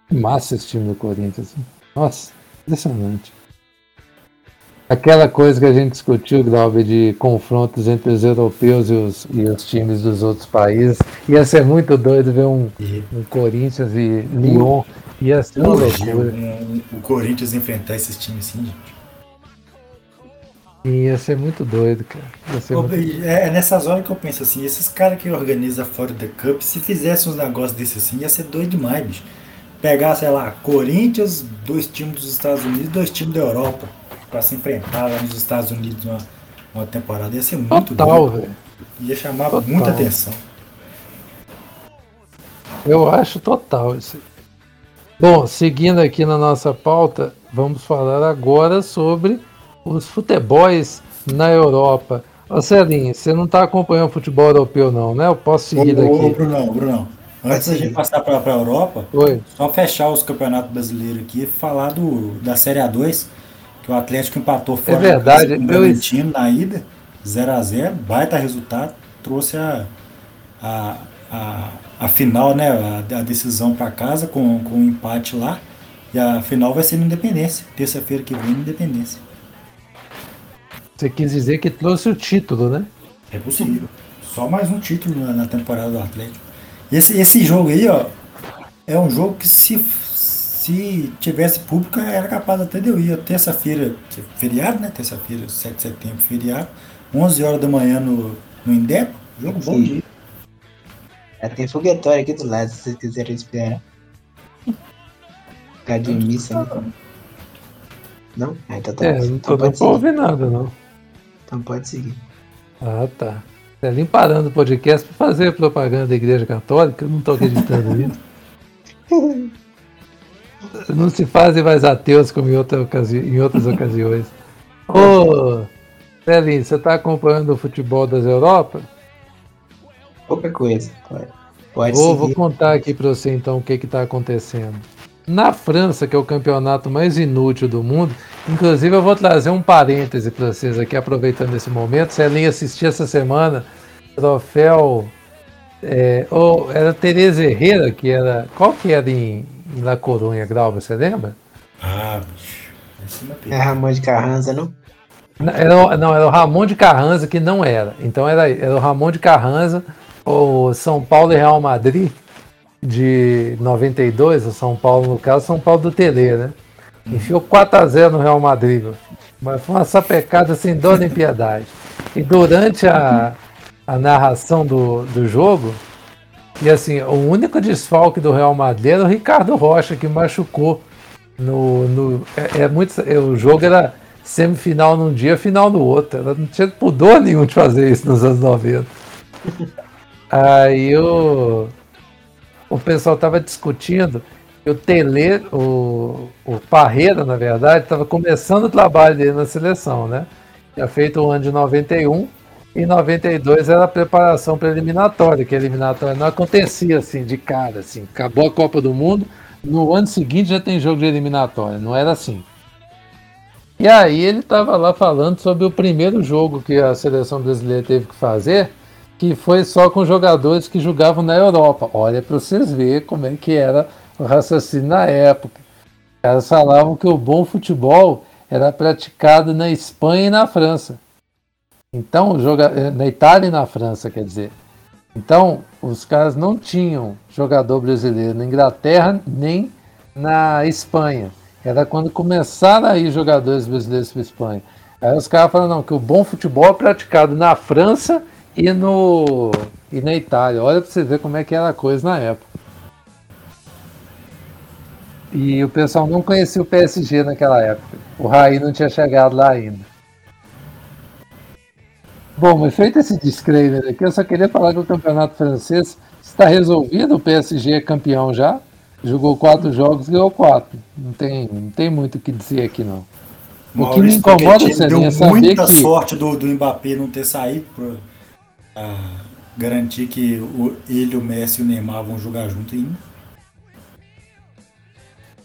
Massa esse time do Corinthians. Nossa, impressionante. Aquela coisa que a gente discutiu, Glauber, de confrontos entre os europeus e os, e os times dos outros países. Ia ser muito doido ver um, um Corinthians e Lyon. Ia ser uma loucura. O Corinthians enfrentar esses times assim, gente. Ia ser muito doido, cara. Muito... É, é nessas horas que eu penso assim, esses caras que organizam fora da Cup, se fizessem uns negócios desse assim, ia ser doido demais, bicho. Pegar, sei lá, Corinthians, dois times dos Estados Unidos dois times da Europa, para se enfrentar lá nos Estados Unidos uma, uma temporada, ia ser muito Total, doido. Véio. Ia chamar total. muita atenção. Eu acho total isso. Bom, seguindo aqui na nossa pauta, vamos falar agora sobre os futebols na Europa. Ô Celinho, você não está acompanhando o futebol europeu, não, né? Eu posso seguir daqui. Ô, Brunão, Brunão. Antes da gente passar para a Europa, Oi. só fechar os campeonatos brasileiros aqui e falar do, da Série A2, que o Atlético empatou fora é verdade, com o Bragantino na ida, 0 a 0 baita resultado, trouxe a, a, a, a final, né, a, a decisão para casa com, com um empate lá, e a final vai ser no Independência, terça-feira que vem no Independência. Você quis dizer que trouxe o título, né? É possível. Só mais um título na, na temporada do Atlético. Esse, esse jogo aí, ó, é um jogo que se, se tivesse público era capaz até de eu ir. Terça-feira, feriado, né? Terça-feira, 7 de setembro, feriado. 11 horas da manhã no, no Indep. Jogo bom dia. É, tem foguetório aqui do lado, se vocês quiserem esperar. Ficar de missa. Né? Não? Ah, então tá. É, não tô então pra ouvir nada, não. Então pode seguir. Ah, tá. É nem parando o podcast para fazer propaganda da Igreja Católica, eu não estou acreditando nisso. (laughs) não se fazem mais ateus como em, outra ocasi em outras ocasiões. Ô, Celinho, você está acompanhando o futebol das Europas? Pouca coisa. Pode vou, vou contar aqui para você então o que está acontecendo. Na França, que é o campeonato mais inútil do mundo, inclusive eu vou trazer um parêntese para vocês aqui, aproveitando esse momento. Você nem assistiu essa semana troféu. É, ou era Tereza Herrera, que era. Qual que era em, em La Corunha, Grau, você lembra? Ah, bicho. É Ramon de Carranza, não? Era, não, era o Ramon de Carranza que não era. Então era, era o Ramon de Carranza, o São Paulo e Real Madrid de 92, o São Paulo, no caso, São Paulo do Tele, né? Enfiou 4x0 no Real Madrid. Mas foi uma sapecada sem dó nem piedade. E durante a, a narração do, do jogo, e assim, o único desfalque do Real Madrid era o Ricardo Rocha, que machucou. No, no, é, é muito, é, o jogo era semifinal num dia, final no outro. Ela não tinha pudor nenhum de fazer isso nos anos 90. Aí o o pessoal estava discutindo o Tele, o, o Parreira, na verdade, estava começando o trabalho dele na seleção, né? Tinha feito o ano de 91, Em 92 era a preparação para eliminatória, que a eliminatória não acontecia assim de cara, assim. Acabou a Copa do Mundo, no ano seguinte já tem jogo de eliminatória, não era assim. E aí ele estava lá falando sobre o primeiro jogo que a seleção brasileira teve que fazer, que foi só com jogadores que jogavam na Europa. Olha para vocês verem como é que era o raciocínio na época. Os caras falavam que o bom futebol era praticado na Espanha e na França. Então, joga... na Itália e na França, quer dizer. Então, os caras não tinham jogador brasileiro na Inglaterra nem na Espanha. Era quando começaram a ir jogadores brasileiros para a Espanha. Aí os caras falaram não, que o bom futebol é praticado na França e, no, e na Itália. Olha para você ver como é que era a coisa na época. E o pessoal não conhecia o PSG naquela época. O Raí não tinha chegado lá ainda. Bom, mas feito esse disclaimer aqui, eu só queria falar que o campeonato francês está resolvido. O PSG é campeão já. Jogou quatro jogos e ganhou quatro. Não tem, não tem muito o que dizer aqui, não. O que me incomoda, Celinha, é saber muita que... sorte do, do Mbappé não ter saído para garantir que o, ele, o Messi e o Neymar vão jogar junto ainda.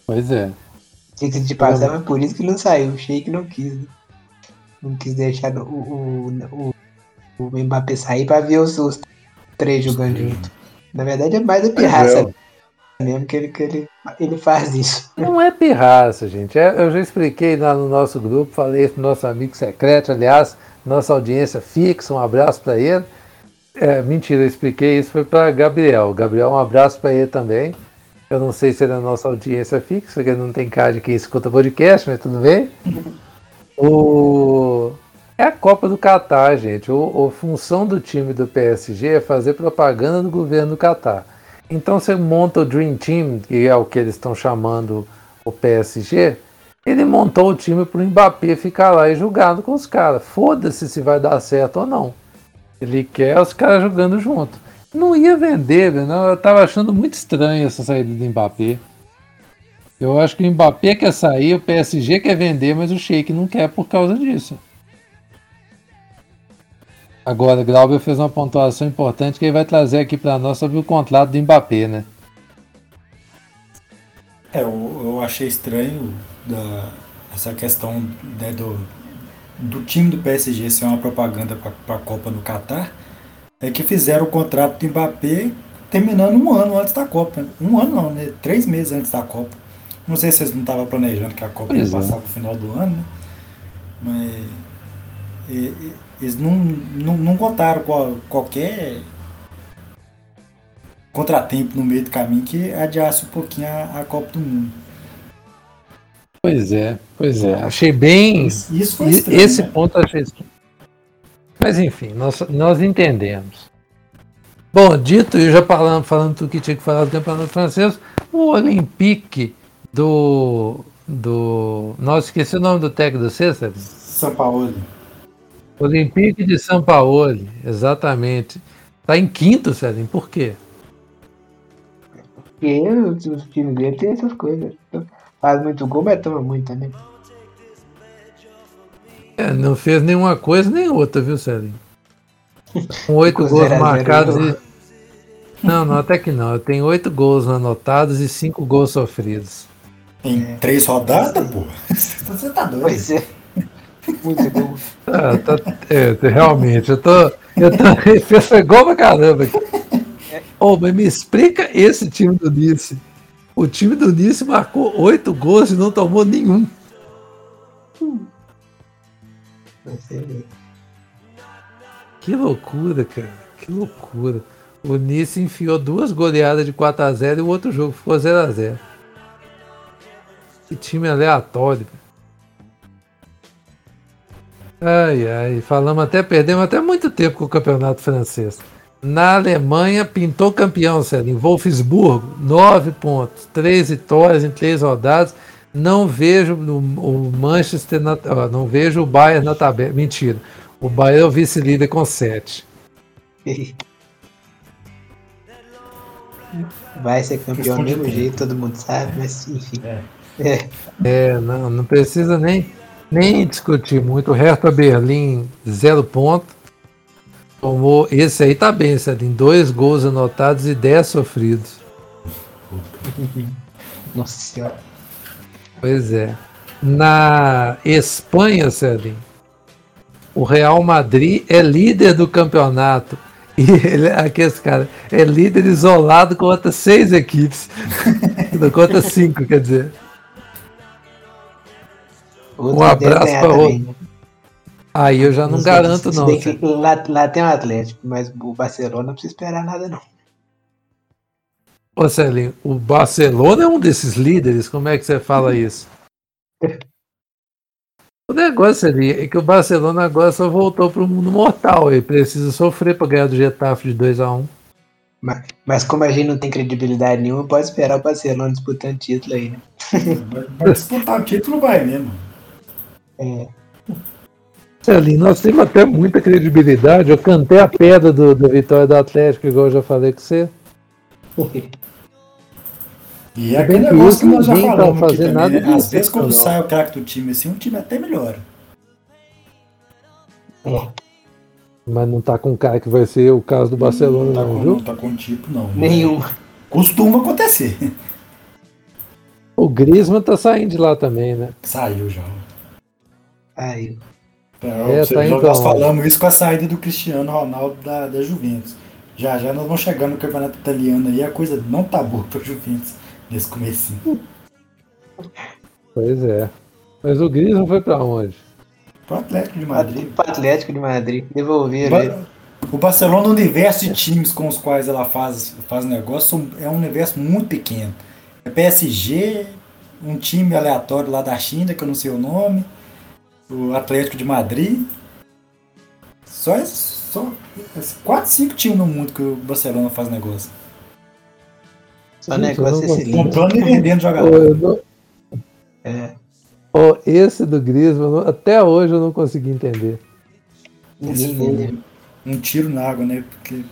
Pois é. Tinha que te passar, mas por isso que não saiu. O Sheik não quis. Né? Não quis deixar o, o, o, o Mbappé sair pra ver os, os três jogando Sim. junto. Na verdade é mais a pirraça é. mesmo que ele, que ele, ele faz isso. Não é pirraça, gente. É, eu já expliquei lá no nosso grupo, falei pro nosso amigo secreto, aliás, nossa audiência fixa, um abraço para ele. É, mentira, eu expliquei isso, foi para Gabriel. Gabriel, um abraço para ele também. Eu não sei se ele é nossa audiência fixa, porque não tem cara de quem escuta podcast, mas tudo bem. (laughs) O... É a Copa do Catar, gente. O, a função do time do PSG é fazer propaganda do governo do Catar. Então você monta o Dream Team, que é o que eles estão chamando o PSG. Ele montou o time para o Mbappé ficar lá e jogando com os caras. Foda-se se vai dar certo ou não. Ele quer os caras jogando junto não ia vender, não. Eu tava achando muito estranho essa saída do Mbappé. Eu acho que o Mbappé quer sair, o PSG quer vender, mas o Sheik não quer por causa disso. Agora, Glauber fez uma pontuação importante que ele vai trazer aqui para nós sobre o contrato do Mbappé, né? É, eu, eu achei estranho da, essa questão né, do, do time do PSG ser uma propaganda para a Copa no Catar é que fizeram o contrato do Mbappé terminando um ano antes da Copa. Um ano não, né? Três meses antes da Copa. Não sei se vocês não estavam planejando que a Copa ia é. passar para o final do ano, né? Mas e, e, eles não, não, não contaram qual, qualquer contratempo no meio do caminho que adiasse um pouquinho a, a Copa do Mundo. Pois é, pois é. Achei bem. Isso, isso estranho, esse né? ponto achei mas enfim, nós, nós entendemos. Bom, dito e já falando, falando tudo que tinha que falar do campeonato francês, o Olympique do. do. Nossa, esqueci o nome do técnico do César. São Paulo. Olympique de São Paulo, exatamente. Está em quinto, César. Por quê? Porque os times dele tem essas coisas. Faz muito gol, mas toma muito também. É, não fez nenhuma coisa nem outra, viu, Celinho? Com (laughs) oito gols marcados e. Não, não, até que não. Tem oito gols anotados e cinco gols sofridos. Em três rodadas, pô? (laughs) Você tá doido. Pois é. Muito bom. (laughs) Ah, tá, é, realmente, eu tô. Eu tô fez gol pra caramba aqui. Oh, mas me explica esse time do Nice. O time do Nice marcou oito gols e não tomou nenhum. Hum. Que loucura, cara. Que loucura. O Nice enfiou duas goleadas de 4x0 e o outro jogo ficou 0x0. Que time aleatório. Ai, ai, falamos até, perdemos até muito tempo com o campeonato francês. Na Alemanha, pintou campeão, Célio, em Wolfsburgo, 9 pontos, 3 vitórias em 3 rodadas. Não vejo o Manchester, na, não vejo o Bayern na tabela. Mentira. O Bayern é o vice-líder com 7. (laughs) Vai ser campeão do mesmo jeito, todo mundo sabe, mas enfim. É, é. é não, não precisa nem, nem discutir muito. O Hertha Berlim, zero ponto. Tomou, esse aí tá bem, Celinho. Dois gols anotados e dez sofridos. (laughs) Nossa senhora. Pois é. Na Espanha, Celinho, o Real Madrid é líder do campeonato. E ele, aqui esse cara é líder isolado contra seis equipes. (laughs) contra cinco, quer dizer. um abraço para o. Aí eu já não, garanto, não. Lá, lá tem o Atlético, mas o Barcelona não precisa esperar nada, não. Ô Celinho, o Barcelona é um desses líderes? Como é que você fala isso? (laughs) O negócio ali é que o Barcelona agora só voltou para o mundo mortal. Ele precisa sofrer para ganhar do Getafe de 2 a 1 mas, mas, como a gente não tem credibilidade nenhuma, pode esperar o Barcelona disputando título aí, né? Vai disputar o título, vai mesmo. É. Celinho, nós temos até muita credibilidade. Eu cantei a pedra do, da vitória do Atlético, igual eu já falei com você. E é aquele negócio que nós já falamos aqui também, nada né? Às vezes quando sai o craque do time assim, um time até melhora. É. Mas não tá com o cara que vai ser o caso do Barcelona, não, tá não com, viu? Não tá com tipo, não. Nenhum. Costuma acontecer. O Griezmann tá saindo de lá também, né? Saiu já. Saiu. É, tá nós então, falamos isso com a saída do Cristiano Ronaldo da, da Juventus. Já já nós vamos chegar no campeonato italiano aí, a coisa não tá boa pra Juventus nesse começo. Pois é. Mas o Griezmann foi pra onde? Pro Atlético de Madrid. Pro Atlético de Madrid. Devolveram ele. O Barcelona, o universo de times com os quais ela faz, faz negócio, é um universo muito pequeno. É PSG, um time aleatório lá da China, que eu não sei o nome, o Atlético de Madrid. Só, só quatro, cinco times no mundo que o Barcelona faz negócio. Só negócio esse lindo. Comprando e vendendo jogador. É. Oh, esse do Griezmann, até hoje eu não consegui entender. Um tiro na água, né? Porque...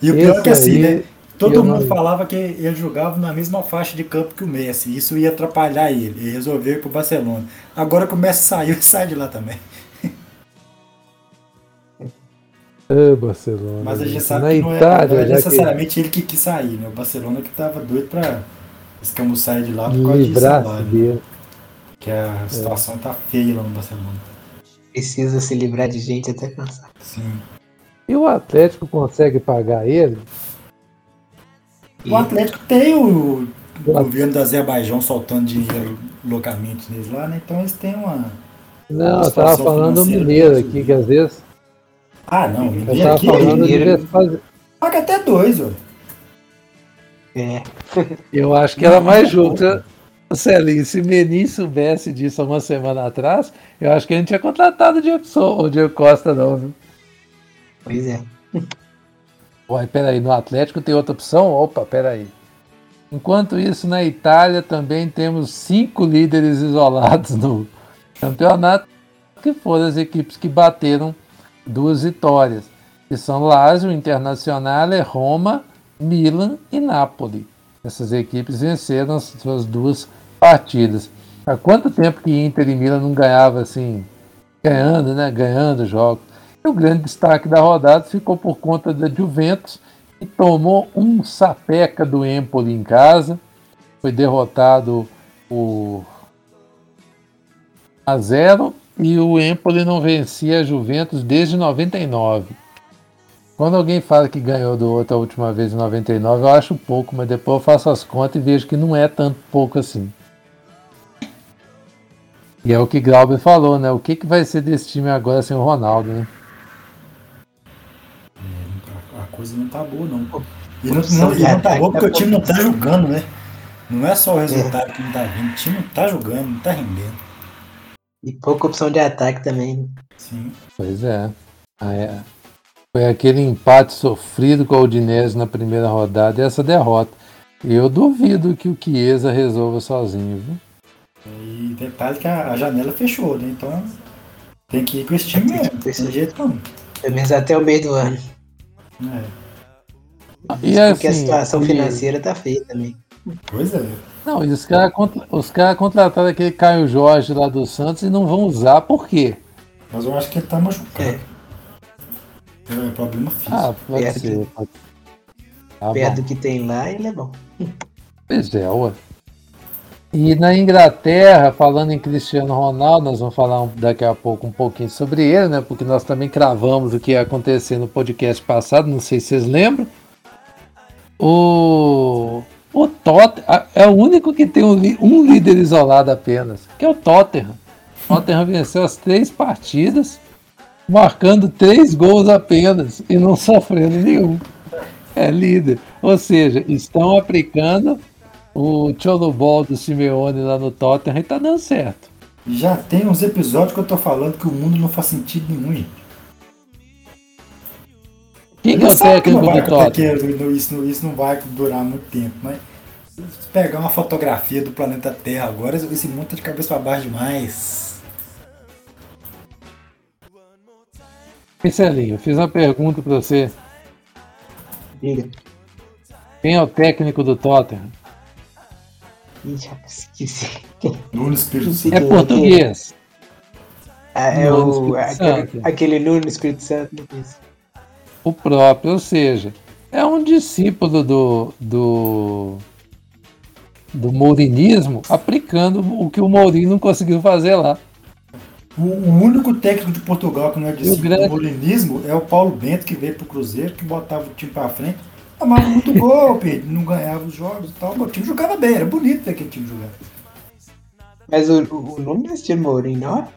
E o pior é que assim, né? Todo mundo não... falava que ele jogava na mesma faixa de campo que o Messi. Isso ia atrapalhar ele. Ele resolveu ir pro Barcelona. Agora que o Messi saiu, (laughs) ele sai de lá também. É, Barcelona. Mas a gente sabe Na que não é, Itália, não é necessariamente que... ele que quis sair, né? O Barcelona que tava doido pra escamuçar de lá por causa de salário. Dele. Que a situação é. tá feia lá no Barcelona. Precisa se livrar de gente até cansar. Sim. E o Atlético consegue pagar ele? O Atlético tem o, o governo do Azerbaijão soltando dinheiro loucamente neles lá, né? Então eles têm uma. Não, eu tava falando do Mineiro aqui, que às vezes ah, não. Eu tava aqui, falando de fazer... Paga até dois, ó. É. (laughs) Eu acho que era mais justo. Celinho, se Menin soubesse disso há uma semana atrás, eu acho que a gente tinha contratado o Diego, o Diego Costa, não, viu? Pois é. Uai, peraí, no Atlético tem outra opção? Opa, peraí. Enquanto isso, na Itália também temos cinco líderes isolados no campeonato, que foram as equipes que bateram duas vitórias, que são Lazio, Internacional, Roma, Milan e Napoli. Essas equipes venceram as suas duas partidas. Há quanto tempo que Inter e Milan não ganhavam assim, ganhando, né? Ganhando jogos. O grande destaque da rodada ficou por conta da Juventus, que tomou um sapeca do Empoli em casa, foi derrotado por a zero e o Empoli não vencia a Juventus desde 99. Quando alguém fala que ganhou do outro a última vez em 99, eu acho pouco, mas depois eu faço as contas e vejo que não é tanto pouco assim. E é o que Glauber falou, né? O que, que vai ser desse time agora sem o Ronaldo, né? Coisa não tá boa, não. E não, não, e não tá boa porque o time não tá jogando, né? Não é só o resultado que não tá vindo, o time não tá jogando, não tá rendendo. E pouca opção de ataque também. Né? Sim. Pois é. Ah, é. Foi aquele empate sofrido com a Udinese na primeira rodada e essa derrota. Eu duvido que o Chiesa resolva sozinho, viu? E detalhe que a, a janela fechou, né? Então tem que ir com esse time mesmo. Desse jeito não. Pelo menos até o meio do ano. É. E Porque assim, a situação financeira tá feia também. Pois é. Não, e os caras contra, os cara contrataram aquele Caio Jorge lá do Santos e não vão usar, por quê? Mas eu acho que ele tá machucado. É. É problema físico. Ah, pode perto ser. Pode... Tá perto do que tem lá, ele é bom. Pois é, ué. E na Inglaterra, falando em Cristiano Ronaldo, nós vamos falar daqui a pouco um pouquinho sobre ele, né? Porque nós também cravamos o que ia acontecer no podcast passado, não sei se vocês lembram. O, o Tottenham é o único que tem um, um líder isolado apenas, que é o Tottenham. O Tottenham venceu as três partidas, marcando três gols apenas e não sofrendo nenhum. É líder. Ou seja, estão aplicando o Cholo Ball do Simeone lá no Tottenham tá dando certo. Já tem uns episódios que eu tô falando que o mundo não faz sentido nenhum. Gente. Quem que é o técnico do Tottenham? Isso, isso não vai durar muito tempo, mas se pegar uma fotografia do planeta Terra agora, esse mundo tá de cabeça para baixo demais. Marcelinho, eu fiz uma pergunta para você. Diga. Quem é o técnico do Tottenham? Já esqueci. Nuno Espírito Santo. É português. Ah, é o, aquele, aquele Nuno Espírito Santo. O próprio, ou seja, é um discípulo do, do, do mourinismo aplicando o que o Mourinho não conseguiu fazer lá. O, o único técnico de Portugal que não é discípulo grande... do mourinismo é o Paulo Bento, que veio para o Cruzeiro, que botava o time para frente tomava muito gol, não ganhava os jogos e tal. O time jogava bem, era bonito ver aquele time jogar. Mas o, o nome é estilo Mourinho, não é?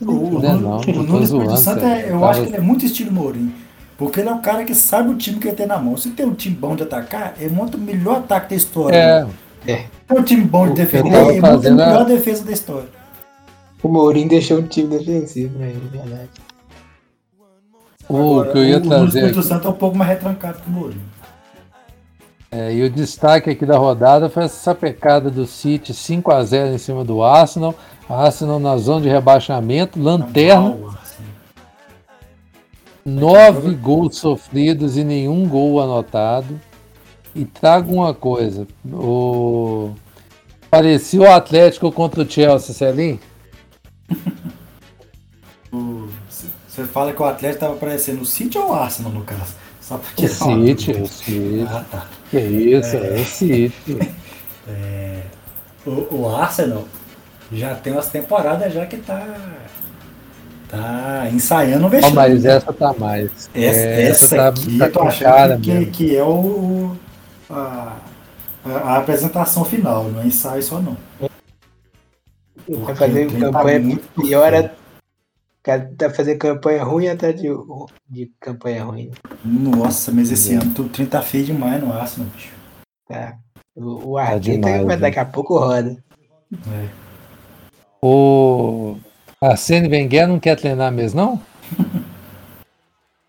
O, o, não, não, o Espírito Santo, é, eu acho que ele é muito estilo Mourinho. Porque ele é o cara que sabe o time que ele tem na mão. Se tem um time bom de atacar, ele monta o melhor ataque da história. É. é. Tem um time bom de defender, ele monta a melhor defesa da história. O Mourinho deixou um time defensivo pra ele, verdade. O que eu ia trazer. O Espírito Santo é um pouco mais retrancado que o Mourinho. É, e o destaque aqui da rodada foi essa pecada do City 5 a 0 em cima do Arsenal. Arsenal na zona de rebaixamento, lanterna. Nove gols sofridos e nenhum gol anotado. E trago uma coisa: o... parecia o Atlético contra o Chelsea, Celim? (laughs) Você fala que o Atlético estava aparecendo o City ou o Arsenal, no caso? Só pra tirar o City, o City. Ah, tá. Que isso, é, é o City. É, o, o, Arsenal já tem umas temporadas já que tá tá ensaiando o vestido. Oh, mas essa tá mais. Essa, essa, essa tá, aqui tá eu tô achando que, que, é o, a, a, apresentação final, não é ensaio só não. Vai fazer campanha muito pior é cara tá fazendo campanha ruim até de, de campanha ruim. Nossa, mas esse ano tu 30 tá feio demais no Arsenal, bicho. Tá. O, o tá demais, mas daqui a pouco roda. É. O Arsene Wenger não quer treinar mesmo, não?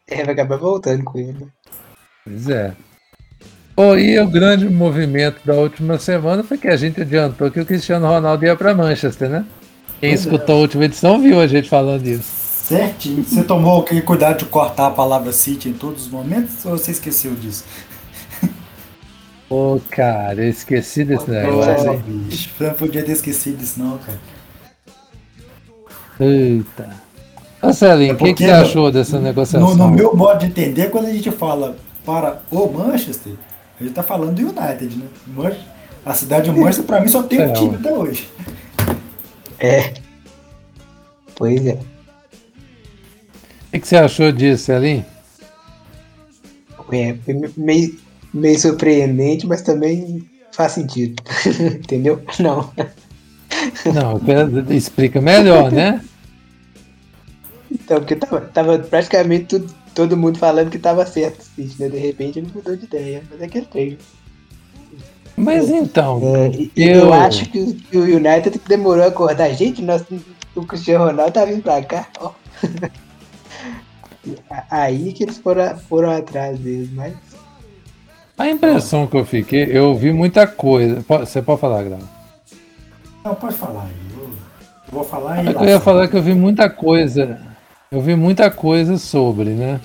é, vai acabar voltando com ele. Pois é. Oh, e o grande movimento da última semana foi que a gente adiantou que o Cristiano Ronaldo ia para Manchester, né? Quem escutou é. a última edição viu a gente falando isso. Certinho. Você tomou aquele cuidado de cortar a palavra City em todos os momentos ou você esqueceu disso? Pô, cara, eu esqueci desse negócio. Oh, bicho, eu não podia ter esquecido disso, não, cara. Eita. Marcelinho, é o que, que você achou dessa negociação? No, no, meu modo de entender, quando a gente fala para o Manchester, a gente tá falando do United, né? A cidade de Manchester, pra mim, só tem um time até hoje. É. Pois é. O que você achou disso, Celim? É, meio, meio surpreendente, mas também faz sentido. (laughs) Entendeu? Não. Não, explica melhor, né? Então, porque tava, tava praticamente tudo, todo mundo falando que tava certo, né? De repente ele mudou de ideia, mas é que ele tem. Mas então. É, eu... eu... acho que, o United demorou a acordar. Gente, nós, o Cristiano Ronaldo tá vindo pra cá. Ó. (laughs) Aí que eles foram, foram atrás deles, mas. A impressão que eu fiquei, eu ouvi muita coisa. Você pode falar, Grau? Não, pode falar. Eu, vou falar e. Eu ia falar que eu vi muita coisa. Eu vi muita coisa sobre, né?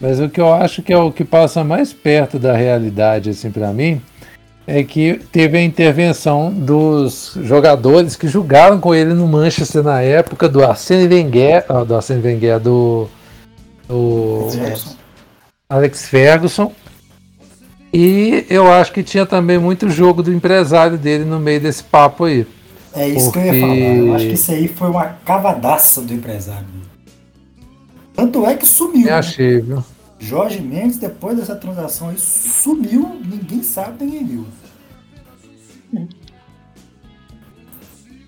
Mas o que eu acho que é o que passa mais perto da realidade, assim, para mim, é que teve a intervenção dos jogadores que jogaram com ele no Manchester na época do Arsene Wenger, ah, do Arsene Wenger, do, do Alex Ferguson. E eu acho que tinha também muito jogo do empresário dele no meio desse papo aí. É isso porque... que eu ia falar. Eu acho que isso aí foi uma cavadaça do empresário. Tanto é que sumiu. Eu achei, viu? Jorge Mendes, depois dessa transação aí, sumiu, ninguém sabe, ninguém viu.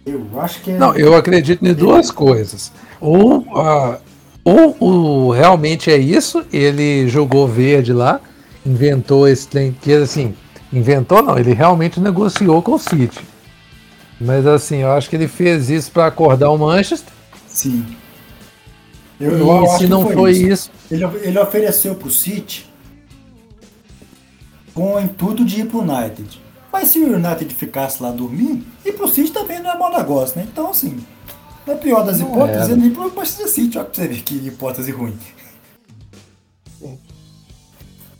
Eu acho que. É... Não, eu acredito em duas coisas. Ou, uh, ou, ou realmente é isso, ele jogou verde lá, inventou esse trem, que assim, inventou não, ele realmente negociou com o City. Mas assim, eu acho que ele fez isso para acordar o Manchester. Sim. Eu, eu e se não foi, foi isso, isso, Ele, ele ofereceu pro City com o intuito de ir pro United. Mas se o United ficasse lá dormindo, e pro City também não é bom negócio, né? Então, assim, na pior das hipóteses, é. ele ir pro Manchester City, olha pra você ver que hipótese ruim.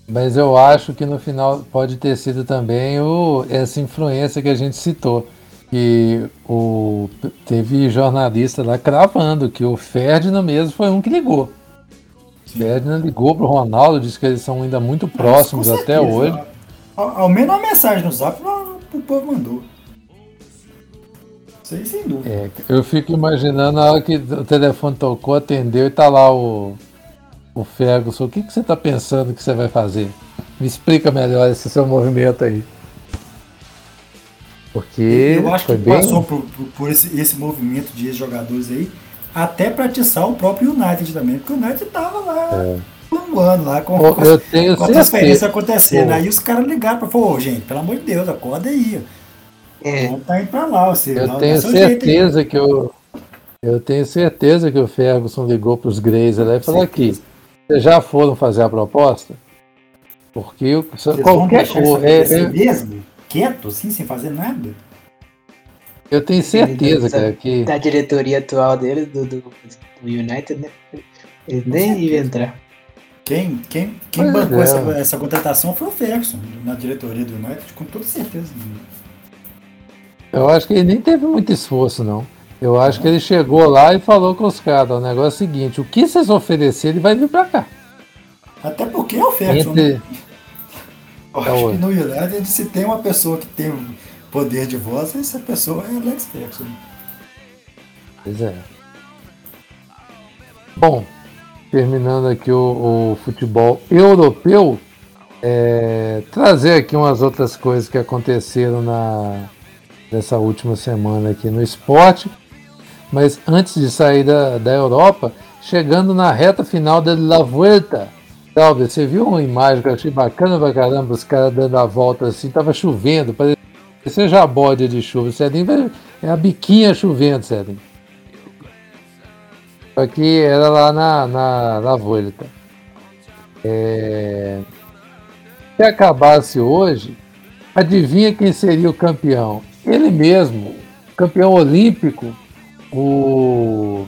Mas eu acho que no final pode ter sido também o, essa influência que a gente citou. Que o, teve jornalista lá cravando que o Ferdinand mesmo foi um que ligou. O Ferdinand ligou pro Ronaldo, disse que eles são ainda muito próximos até hoje. Ao, ao menos uma mensagem no zap o povo mandou. Isso aí sem dúvida. É, eu fico imaginando na hora que o telefone tocou, atendeu e tá lá o, o Ferguson. O que, que você tá pensando que você vai fazer? Me explica melhor esse seu movimento aí. Porque. Eu acho que bem... passou por, por, por, esse, esse movimento de jogadores aí, até para atiçar o próprio United também, porque o United tava lá. É ano lá com, Pô, eu tenho com a transferência acontecendo. Pô. Aí os caras ligaram para falar, ô gente, pelo amor de Deus, acorda aí. É. Não tá indo pra lá, você Eu tenho certeza que eu. Eu tenho certeza que o Ferguson ligou para os Grazer lá e falou aqui. Vocês já foram fazer a proposta? Porque o, qualquer coisa. É, é, mesmo? Quieto, assim, sem fazer nada? Eu tenho certeza, cara, que. Da diretoria atual dele, do, do, do United, né? Ele nem ia entrar. Quem, quem, quem bancou é. essa, essa contratação foi o Ferguson, na diretoria do United, com toda certeza. Eu acho que ele nem teve muito esforço, não. Eu acho que ele chegou lá e falou com os caras: o negócio é o seguinte, o que vocês oferecerem, ele vai vir pra cá. Até porque é o Ferguson. Entre... Né? Eu acho que no United, se tem uma pessoa que tem poder de voz, essa pessoa é Alex Ferguson. Pois é. Bom, terminando aqui o, o futebol europeu, é, trazer aqui umas outras coisas que aconteceram na, nessa última semana aqui no esporte. Mas antes de sair da, da Europa, chegando na reta final da La Vuelta. Salve, você viu uma imagem que eu achei bacana pra caramba, os caras dando a volta assim, tava chovendo, parecia já bode de chuva. Celinho é a biquinha chovendo, Celinho. Aqui era lá na, na, na Volta. É... Se acabasse hoje, adivinha quem seria o campeão? Ele mesmo, campeão olímpico, o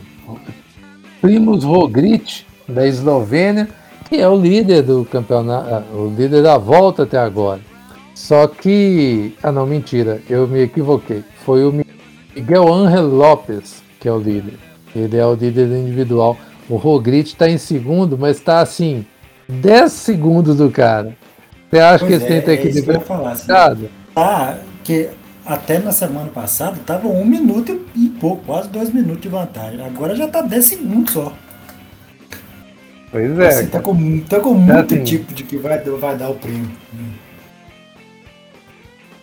Primoz Roglic, da Eslovênia, que é o líder do campeonato, o líder da volta até agora. Só que, ah não, mentira, eu me equivoquei. Foi o Miguel Ángel Lopes que é o líder. Ele é o líder individual. O Roglic está em segundo, mas está assim, 10 segundos do cara. Você acha pois que ele é, tem que é falar, assim, Tá, que até na semana passada estava um minuto e pouco, quase dois minutos de vantagem. Agora já está 10 segundos só. Pois é. Assim, tá com, tá com muito assim, tipo de que vai, vai dar o prêmio.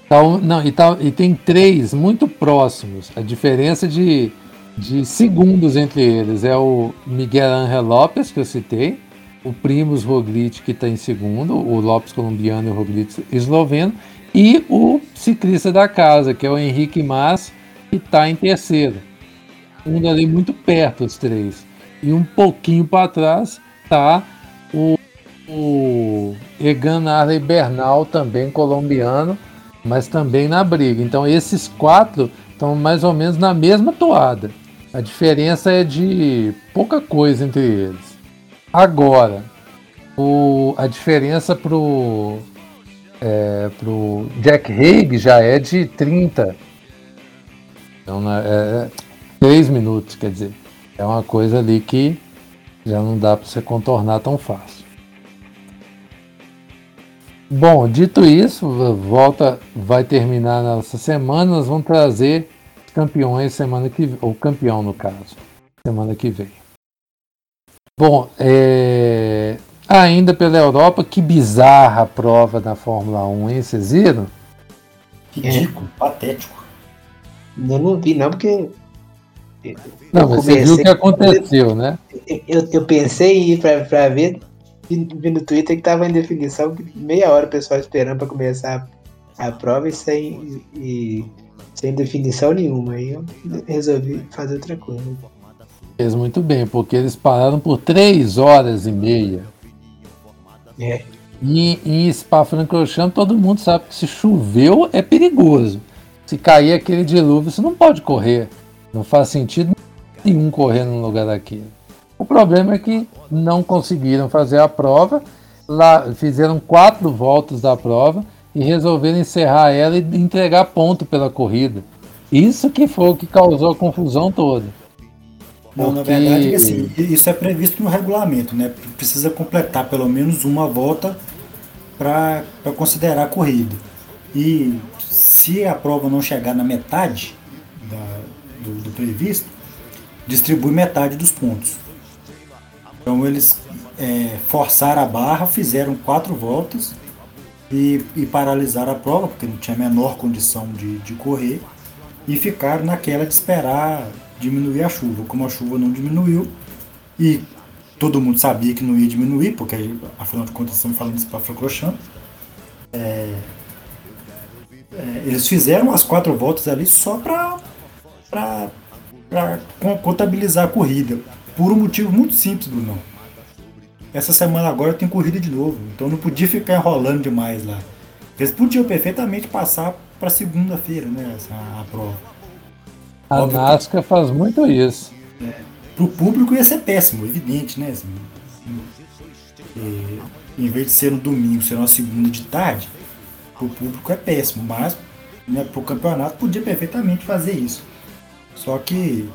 Tá, não, e, tá, e tem três muito próximos. A diferença de de segundos entre eles. É o Miguel Ángel Lopes, que eu citei, o Primus Roglic, que está em segundo, o Lopes colombiano e o Roglic esloveno, e o ciclista da casa, que é o Henrique Mas, que está em terceiro. Um ali muito perto, os três. E um pouquinho para trás está o, o Egan Arley Bernal, também colombiano, mas também na briga. Então esses quatro estão mais ou menos na mesma toada. A diferença é de pouca coisa entre eles. Agora, o, a diferença pro, é, pro Jack Haig já é de 30. Então, né, é 3 é minutos, quer dizer. É uma coisa ali que já não dá para você contornar tão fácil. Bom, dito isso, volta vai terminar nessa semana. Nós vamos trazer campeões semana que ou campeão no caso, semana que vem. Bom, é... ainda pela Europa, que bizarra prova da Fórmula 1, hein? Vocês viram? Ridículo, é. patético. Eu não vi, não, porque. Não, você viu o que aconteceu, né? Eu, eu pensei em ir pra, pra ver, vi no Twitter que tava em definição, meia hora o pessoal esperando para começar a, a prova e sem, e, sem definição nenhuma. Aí eu resolvi fazer outra coisa. Fez muito bem, porque eles pararam por três horas e meia. É. E em Spa-Francorchamps todo mundo sabe que se choveu é perigoso. Se cair aquele dilúvio, você não pode correr. Não faz sentido nenhum correr num lugar daquele. O problema é que não conseguiram fazer a prova, lá fizeram quatro voltas da prova e resolveram encerrar ela e entregar ponto pela corrida. Isso que foi o que causou a confusão toda. Não, na verdade, assim, isso é previsto no regulamento, né? Precisa completar pelo menos uma volta para considerar a corrida. E se a prova não chegar na metade da, do, do, previsto, distribui metade dos pontos. Então eles é, forçaram a barra, fizeram quatro voltas e, e paralisaram a prova, porque não tinha a menor condição de, de correr, e ficaram naquela de esperar diminuir a chuva. Como a chuva não diminuiu e todo mundo sabia que não ia diminuir, porque afinal de contas estamos falando isso para Francorchamps, é, é, eles fizeram as quatro voltas ali só para contabilizar a corrida. Por um motivo muito simples, Bruno. Essa semana agora tem corrida de novo, então não podia ficar enrolando demais lá. Eles podiam perfeitamente passar para segunda-feira, né, essa, a prova. A Óbvio NASCAR que... faz muito isso. É, Para o público ia ser péssimo, evidente, né? Assim, em vez de ser no domingo, ser uma segunda de tarde, para o público é péssimo, mas né, para o campeonato podia perfeitamente fazer isso. Só que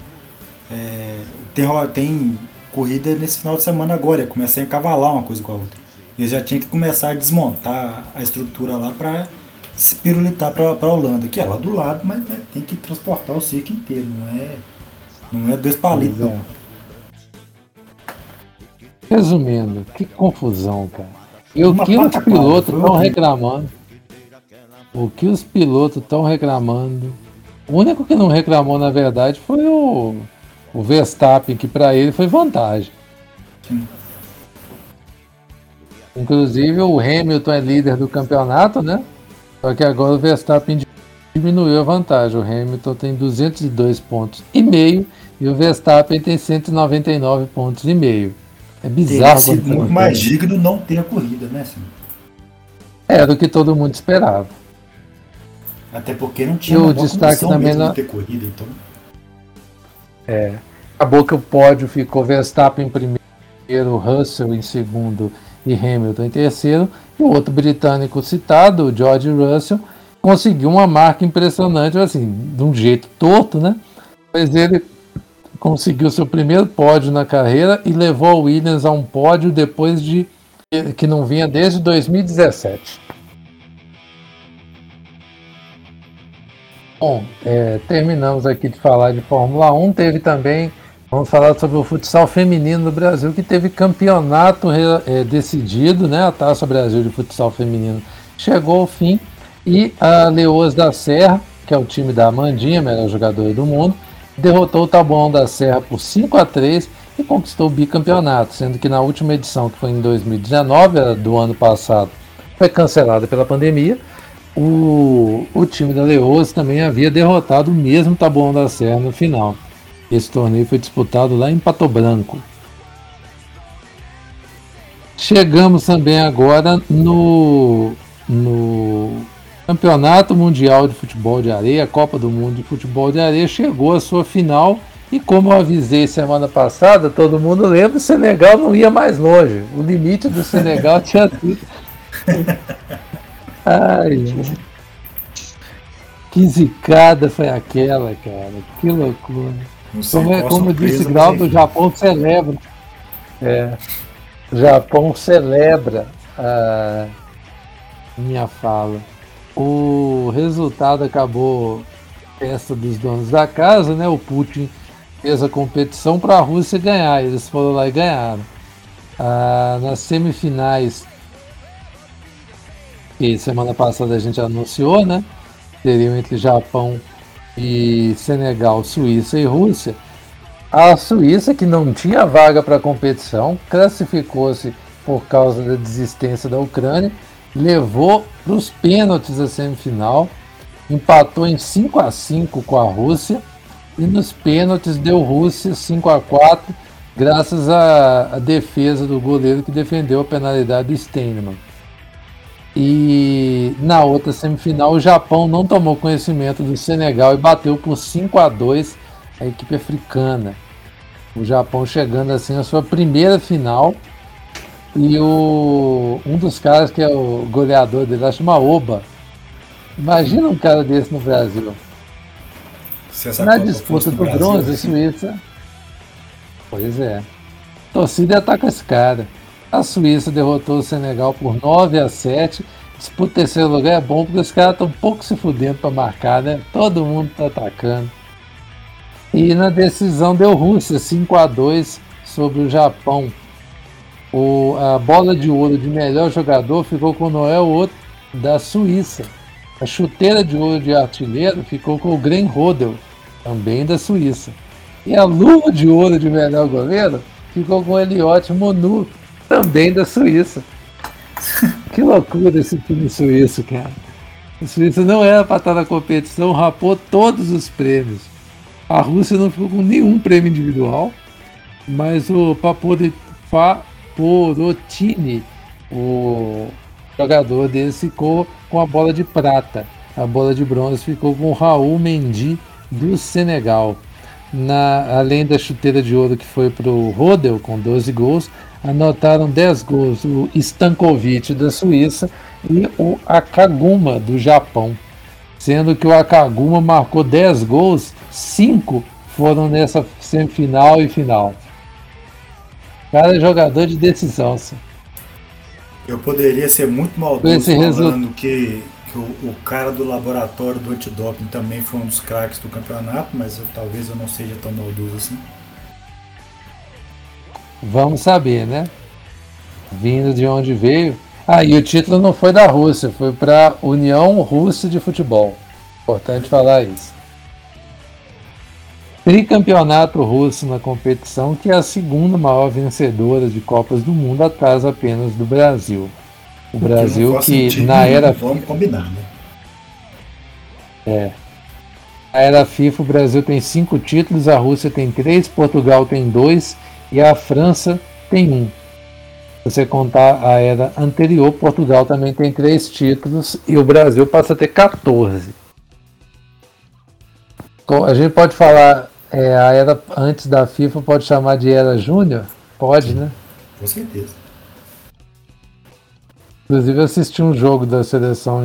é, tem, tem corrida nesse final de semana agora, ia começar a encavalar uma coisa com a outra. E já tinha que começar a desmontar a estrutura lá para se pirulitar para a Holanda, que é lá do lado, mas né, tem que transportar o circo inteiro, não é, não é dois palitos. É. Resumindo, que confusão, cara. E o que os pilotos estão reclamando? O que os pilotos estão reclamando? O único que não reclamou, na verdade, foi o, o Verstappen, que para ele foi vantagem. Sim. Inclusive o Hamilton é líder do campeonato, né? Só que agora o Verstappen diminuiu a vantagem. O Hamilton tem 202 pontos e meio e o Verstappen tem 199 pontos e meio. É bizarro. Teria sido muito mais digno não ter a corrida, né, senhor? Era o que todo mundo esperava. Até porque não tinha o destaque também na... de corrida, então. É. Acabou que o pódio ficou Verstappen em primeiro, Russell em segundo e Hamilton em terceiro. E o outro britânico citado, o George Russell, conseguiu uma marca impressionante, assim, de um jeito torto, né? Mas ele conseguiu seu primeiro pódio na carreira e levou a Williams a um pódio depois de que não vinha desde 2017. Bom, é, terminamos aqui de falar de Fórmula 1. Teve também Vamos falar sobre o futsal feminino no Brasil, que teve campeonato é, decidido, né? A Taça Brasil de Futsal Feminino chegou ao fim e a Leoas da Serra, que é o time da Amandinha, melhor jogadora do mundo, derrotou o Taboão da Serra por 5 a 3 e conquistou o bicampeonato, sendo que na última edição, que foi em 2019, do ano passado, foi cancelada pela pandemia. O, o time da Leoas também havia derrotado o mesmo Taboão da Serra no final. Esse torneio foi disputado lá em Pato Branco. Chegamos também agora no, no Campeonato Mundial de Futebol de Areia, a Copa do Mundo de Futebol de Areia chegou à sua final e como eu avisei semana passada, todo mundo lembra, o Senegal não ia mais longe. O limite do Senegal (laughs) tinha sido Ai, que zicada foi aquela, cara. Que loucura. Como, é, como disse Grau, o Japão celebra. É, o Japão celebra a minha fala. O resultado acabou festa dos donos da casa, né? O Putin fez a competição para a Rússia ganhar. Eles foram lá e ganharam. Ah, nas semifinais, que semana passada a gente anunciou, né? Seriam entre Japão e Senegal, Suíça e Rússia. A Suíça, que não tinha vaga para competição, classificou-se por causa da desistência da Ucrânia, levou para os pênaltis a semifinal, empatou em 5 a 5 com a Rússia e nos pênaltis deu Rússia 5 a 4 graças à, à defesa do goleiro que defendeu a penalidade do Steinman. E na outra semifinal, o Japão não tomou conhecimento do Senegal e bateu por 5 a 2 a equipe africana. O Japão chegando assim à sua primeira final. E o, um dos caras que é o goleador dele, acho uma Oba. Imagina um cara desse no Brasil. Na disputa do bronze, a Suíça. Pois é. A torcida ataca esse cara. A Suíça derrotou o Senegal por 9 a 7. Disputa terceiro lugar é bom porque os caras estão um pouco se fudendo para marcar, né? Todo mundo tá atacando. E na decisão deu Rússia 5 a 2 sobre o Japão. O, a bola de ouro de melhor jogador ficou com Noel Otto da Suíça. A chuteira de ouro de artilheiro ficou com o Gren Rodel, também da Suíça. E a luva de ouro de melhor goleiro ficou com o Eliote Monu, também da Suíça. (laughs) que loucura esse time suíço, cara. A Suíça não era para estar na competição, rapou todos os prêmios. A Rússia não ficou com nenhum prêmio individual, mas o Paporotini, o jogador deles, ficou com a bola de prata. A bola de bronze ficou com o Raul Mendy do Senegal. Na, além da chuteira de ouro que foi para o Rodel com 12 gols, anotaram 10 gols o Stankovic da Suíça e o Akaguma do Japão. Sendo que o Akaguma marcou 10 gols, 5 foram nessa semifinal e final. Cara é jogador de decisão. Sim. Eu poderia ser muito maldoso falando que, que o, o, cara do laboratório do antidoping também foi um dos craques do campeonato, mas eu, talvez eu não seja tão maldoso assim. Vamos saber, né? Vindo de onde veio. Ah, e o título não foi da Rússia, foi para União Russa de Futebol. Importante falar isso. Tricampeonato russo na competição, que é a segunda maior vencedora de Copas do Mundo, atrás apenas do Brasil. O Brasil que na era. Vamos combinar, né? É. Na era FIFA, o Brasil tem cinco títulos, a Rússia tem três, Portugal tem dois e a França tem um. Se você contar a era anterior, Portugal também tem três títulos e o Brasil passa a ter 14. A gente pode falar, é, a era antes da FIFA pode chamar de era júnior? Pode, né? Com certeza. Inclusive eu assisti um jogo da seleção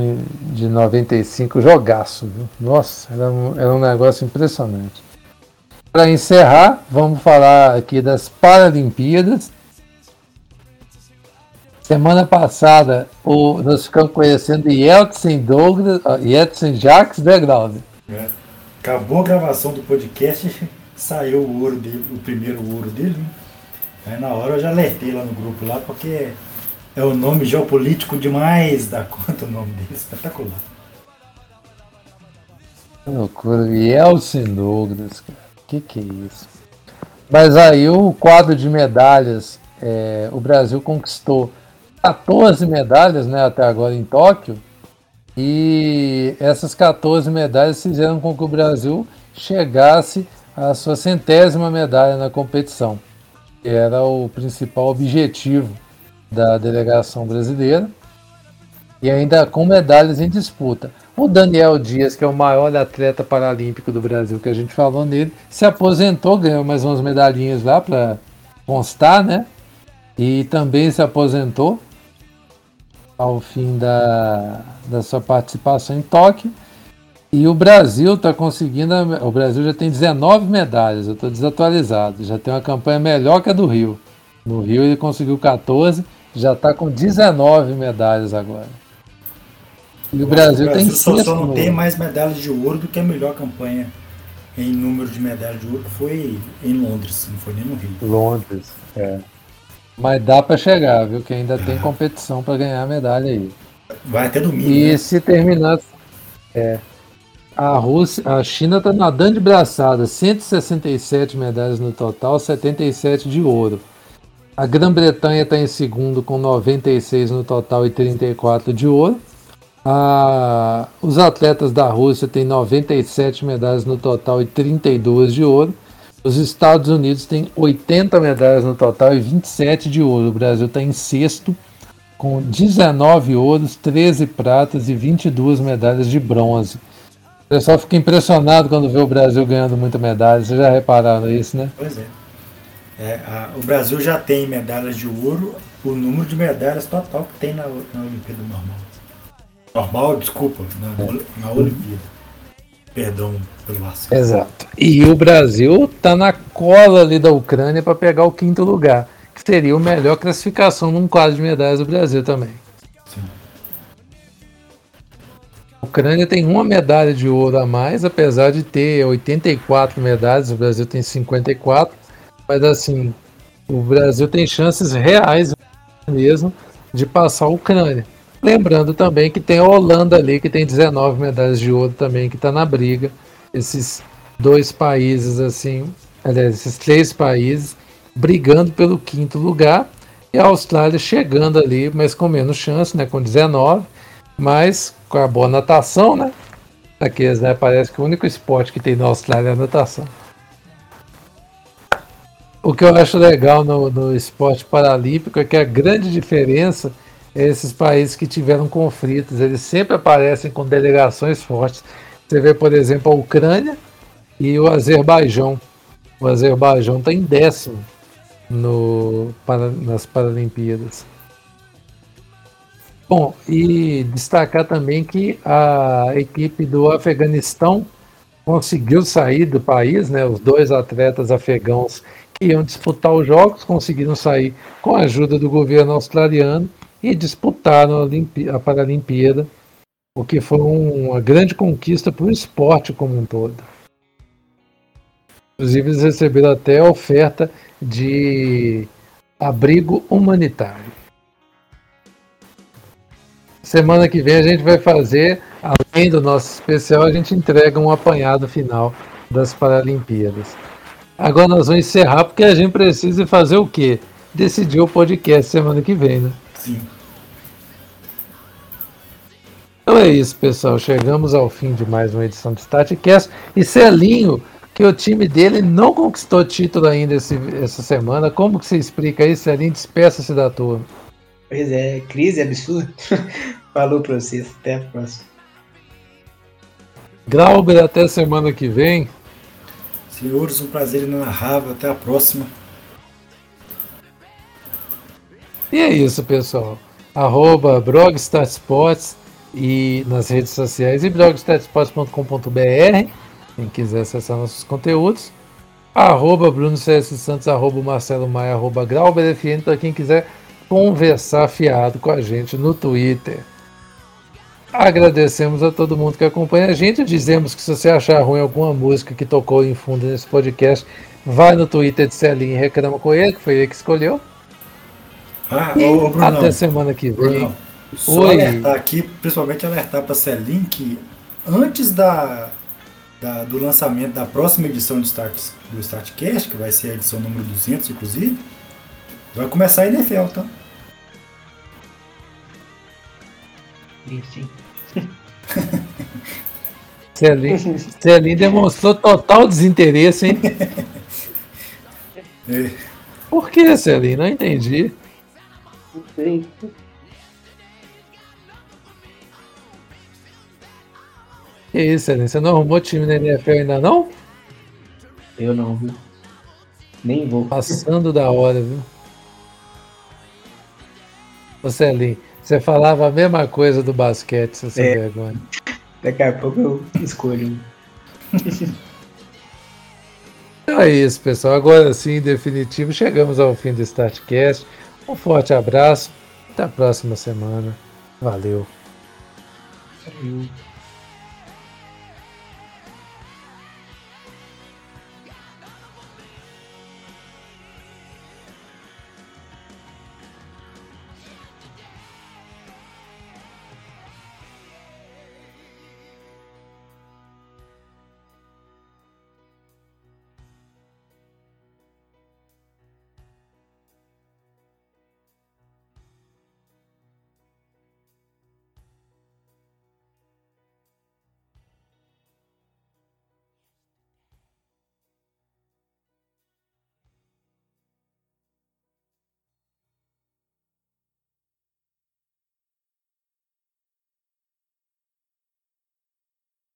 de 95, jogaço, viu? Nossa, era um, era um negócio impressionante. Para encerrar, vamos falar aqui das Paralimpíadas. Semana passada, o, nós ficamos conhecendo Yeltsin Douglas, uh, Yeltsin Jacques Degraude. É. Acabou a gravação do podcast, (laughs) saiu o ouro dele, o primeiro ouro dele. Né? Aí na hora eu já alertei lá no grupo lá, porque é o nome geopolítico demais da conta o nome dele, espetacular. Que loucura, Yeltsin Douglas, cara que que é isso? Mas aí o quadro de medalhas, é, o Brasil conquistou 14 medalhas né, até agora em Tóquio, e essas 14 medalhas fizeram com que o Brasil chegasse à sua centésima medalha na competição, que era o principal objetivo da delegação brasileira, e ainda com medalhas em disputa. O Daniel Dias, que é o maior atleta paralímpico do Brasil, que a gente falou nele, se aposentou, ganhou mais umas medalhinhas lá para constar, né? E também se aposentou. ao fim da, da sua participação em Tóquio. E o Brasil está conseguindo. O Brasil já tem 19 medalhas, eu estou desatualizado. Já tem uma campanha melhor que a do Rio. No Rio ele conseguiu 14, já está com 19 medalhas agora. E o Brasil, o Brasil tem só, só não tem mais medalhas de ouro do que a melhor campanha em número de medalhas de ouro foi em Londres, não foi nem no Rio. Londres, é. Mas dá para chegar, viu? Que ainda tem competição para ganhar a medalha aí. Vai até domingo. E né? se terminar. É. A Rússia, a China está nadando de braçada, 167 medalhas no total, 77 de ouro. A Grã-Bretanha está em segundo com 96 no total e 34 de ouro. Os atletas da Rússia têm 97 medalhas no total e 32 de ouro. Os Estados Unidos têm 80 medalhas no total e 27 de ouro. O Brasil está em sexto, com 19 ouros, 13 pratas e 22 medalhas de bronze. O pessoal fica impressionado quando vê o Brasil ganhando muita medalha. Vocês já repararam isso, né? Pois é. é a, o Brasil já tem medalhas de ouro, o número de medalhas total que tem na, na Olimpíada normal. Normal, desculpa, na, na Olimpíada. Perdão pelo vacilo. Exato. E o Brasil está na cola ali da Ucrânia para pegar o quinto lugar, que seria a melhor classificação num quadro de medalhas do Brasil também. Sim. A Ucrânia tem uma medalha de ouro a mais, apesar de ter 84 medalhas, o Brasil tem 54, mas assim, o Brasil tem chances reais mesmo de passar a Ucrânia. Lembrando também que tem a Holanda ali, que tem 19 medalhas de ouro também, que está na briga. Esses dois países, assim, aliás, esses três países brigando pelo quinto lugar. E a Austrália chegando ali, mas com menos chance, né? Com 19, mas com a boa natação, né? Aqueles, né? Parece que o único esporte que tem na Austrália é a natação. O que eu acho legal no, no esporte paralímpico é que a grande diferença esses países que tiveram conflitos, eles sempre aparecem com delegações fortes. Você vê, por exemplo, a Ucrânia e o Azerbaijão. O Azerbaijão está em décimo no, para, nas Paralimpíadas. Bom, e destacar também que a equipe do Afeganistão conseguiu sair do país, né? Os dois atletas afegãos que iam disputar os jogos conseguiram sair com a ajuda do governo australiano e disputaram a, a Paralimpíada, o que foi uma grande conquista para o esporte como um todo. Inclusive, eles receberam até a oferta de abrigo humanitário. Semana que vem a gente vai fazer, além do nosso especial, a gente entrega um apanhado final das Paralimpíadas. Agora nós vamos encerrar porque a gente precisa fazer o quê? Decidir o podcast semana que vem, né? Sim. Então é isso, pessoal. Chegamos ao fim de mais uma edição do StatCast. E Celinho, que o time dele não conquistou título ainda esse, essa semana. Como que você explica isso, Celinho? Despeça-se da turma. Pois é, crise absurda. (laughs) Falou pra vocês. Até a próxima. Grauber, até semana que vem. Senhores, um prazer inenarrável. Até a próxima. E é isso, pessoal. Arroba Brogstarsports e nas redes sociais e blogstarsports.com.br quem quiser acessar nossos conteúdos. Arroba Bruno CS Santos, arroba Marcelo Maia, arroba GrauberFN para quem quiser conversar fiado com a gente no Twitter. Agradecemos a todo mundo que acompanha a gente. Dizemos que se você achar ruim alguma música que tocou em fundo nesse podcast, vai no Twitter de Celinho e reclama com ele, que foi ele que escolheu. Ah, ô, Bruno, até semana que vem. Bruno, só Oi. alertar aqui, principalmente alertar para a Celim que antes da, da, do lançamento da próxima edição do, Start, do Startcast, que vai ser a edição número 200, inclusive, vai começar a NFL, tá? Sim. (laughs) Celim, Celim demonstrou total desinteresse, hein? (laughs) É. Por que, Celim? Não entendi. Não sei. Que isso, Ellen? Você não arrumou time na NFL ainda não? Eu não, viu? Nem vou. Passando da hora, viu? Você, Ellen, Você falava a mesma coisa do basquete, seu sem é. vergonha. Daqui a pouco eu escolho. Então é isso, pessoal. Agora sim, em definitivo, chegamos ao fim do StartCast. Um forte abraço. Até a próxima semana. Valeu. Valeu.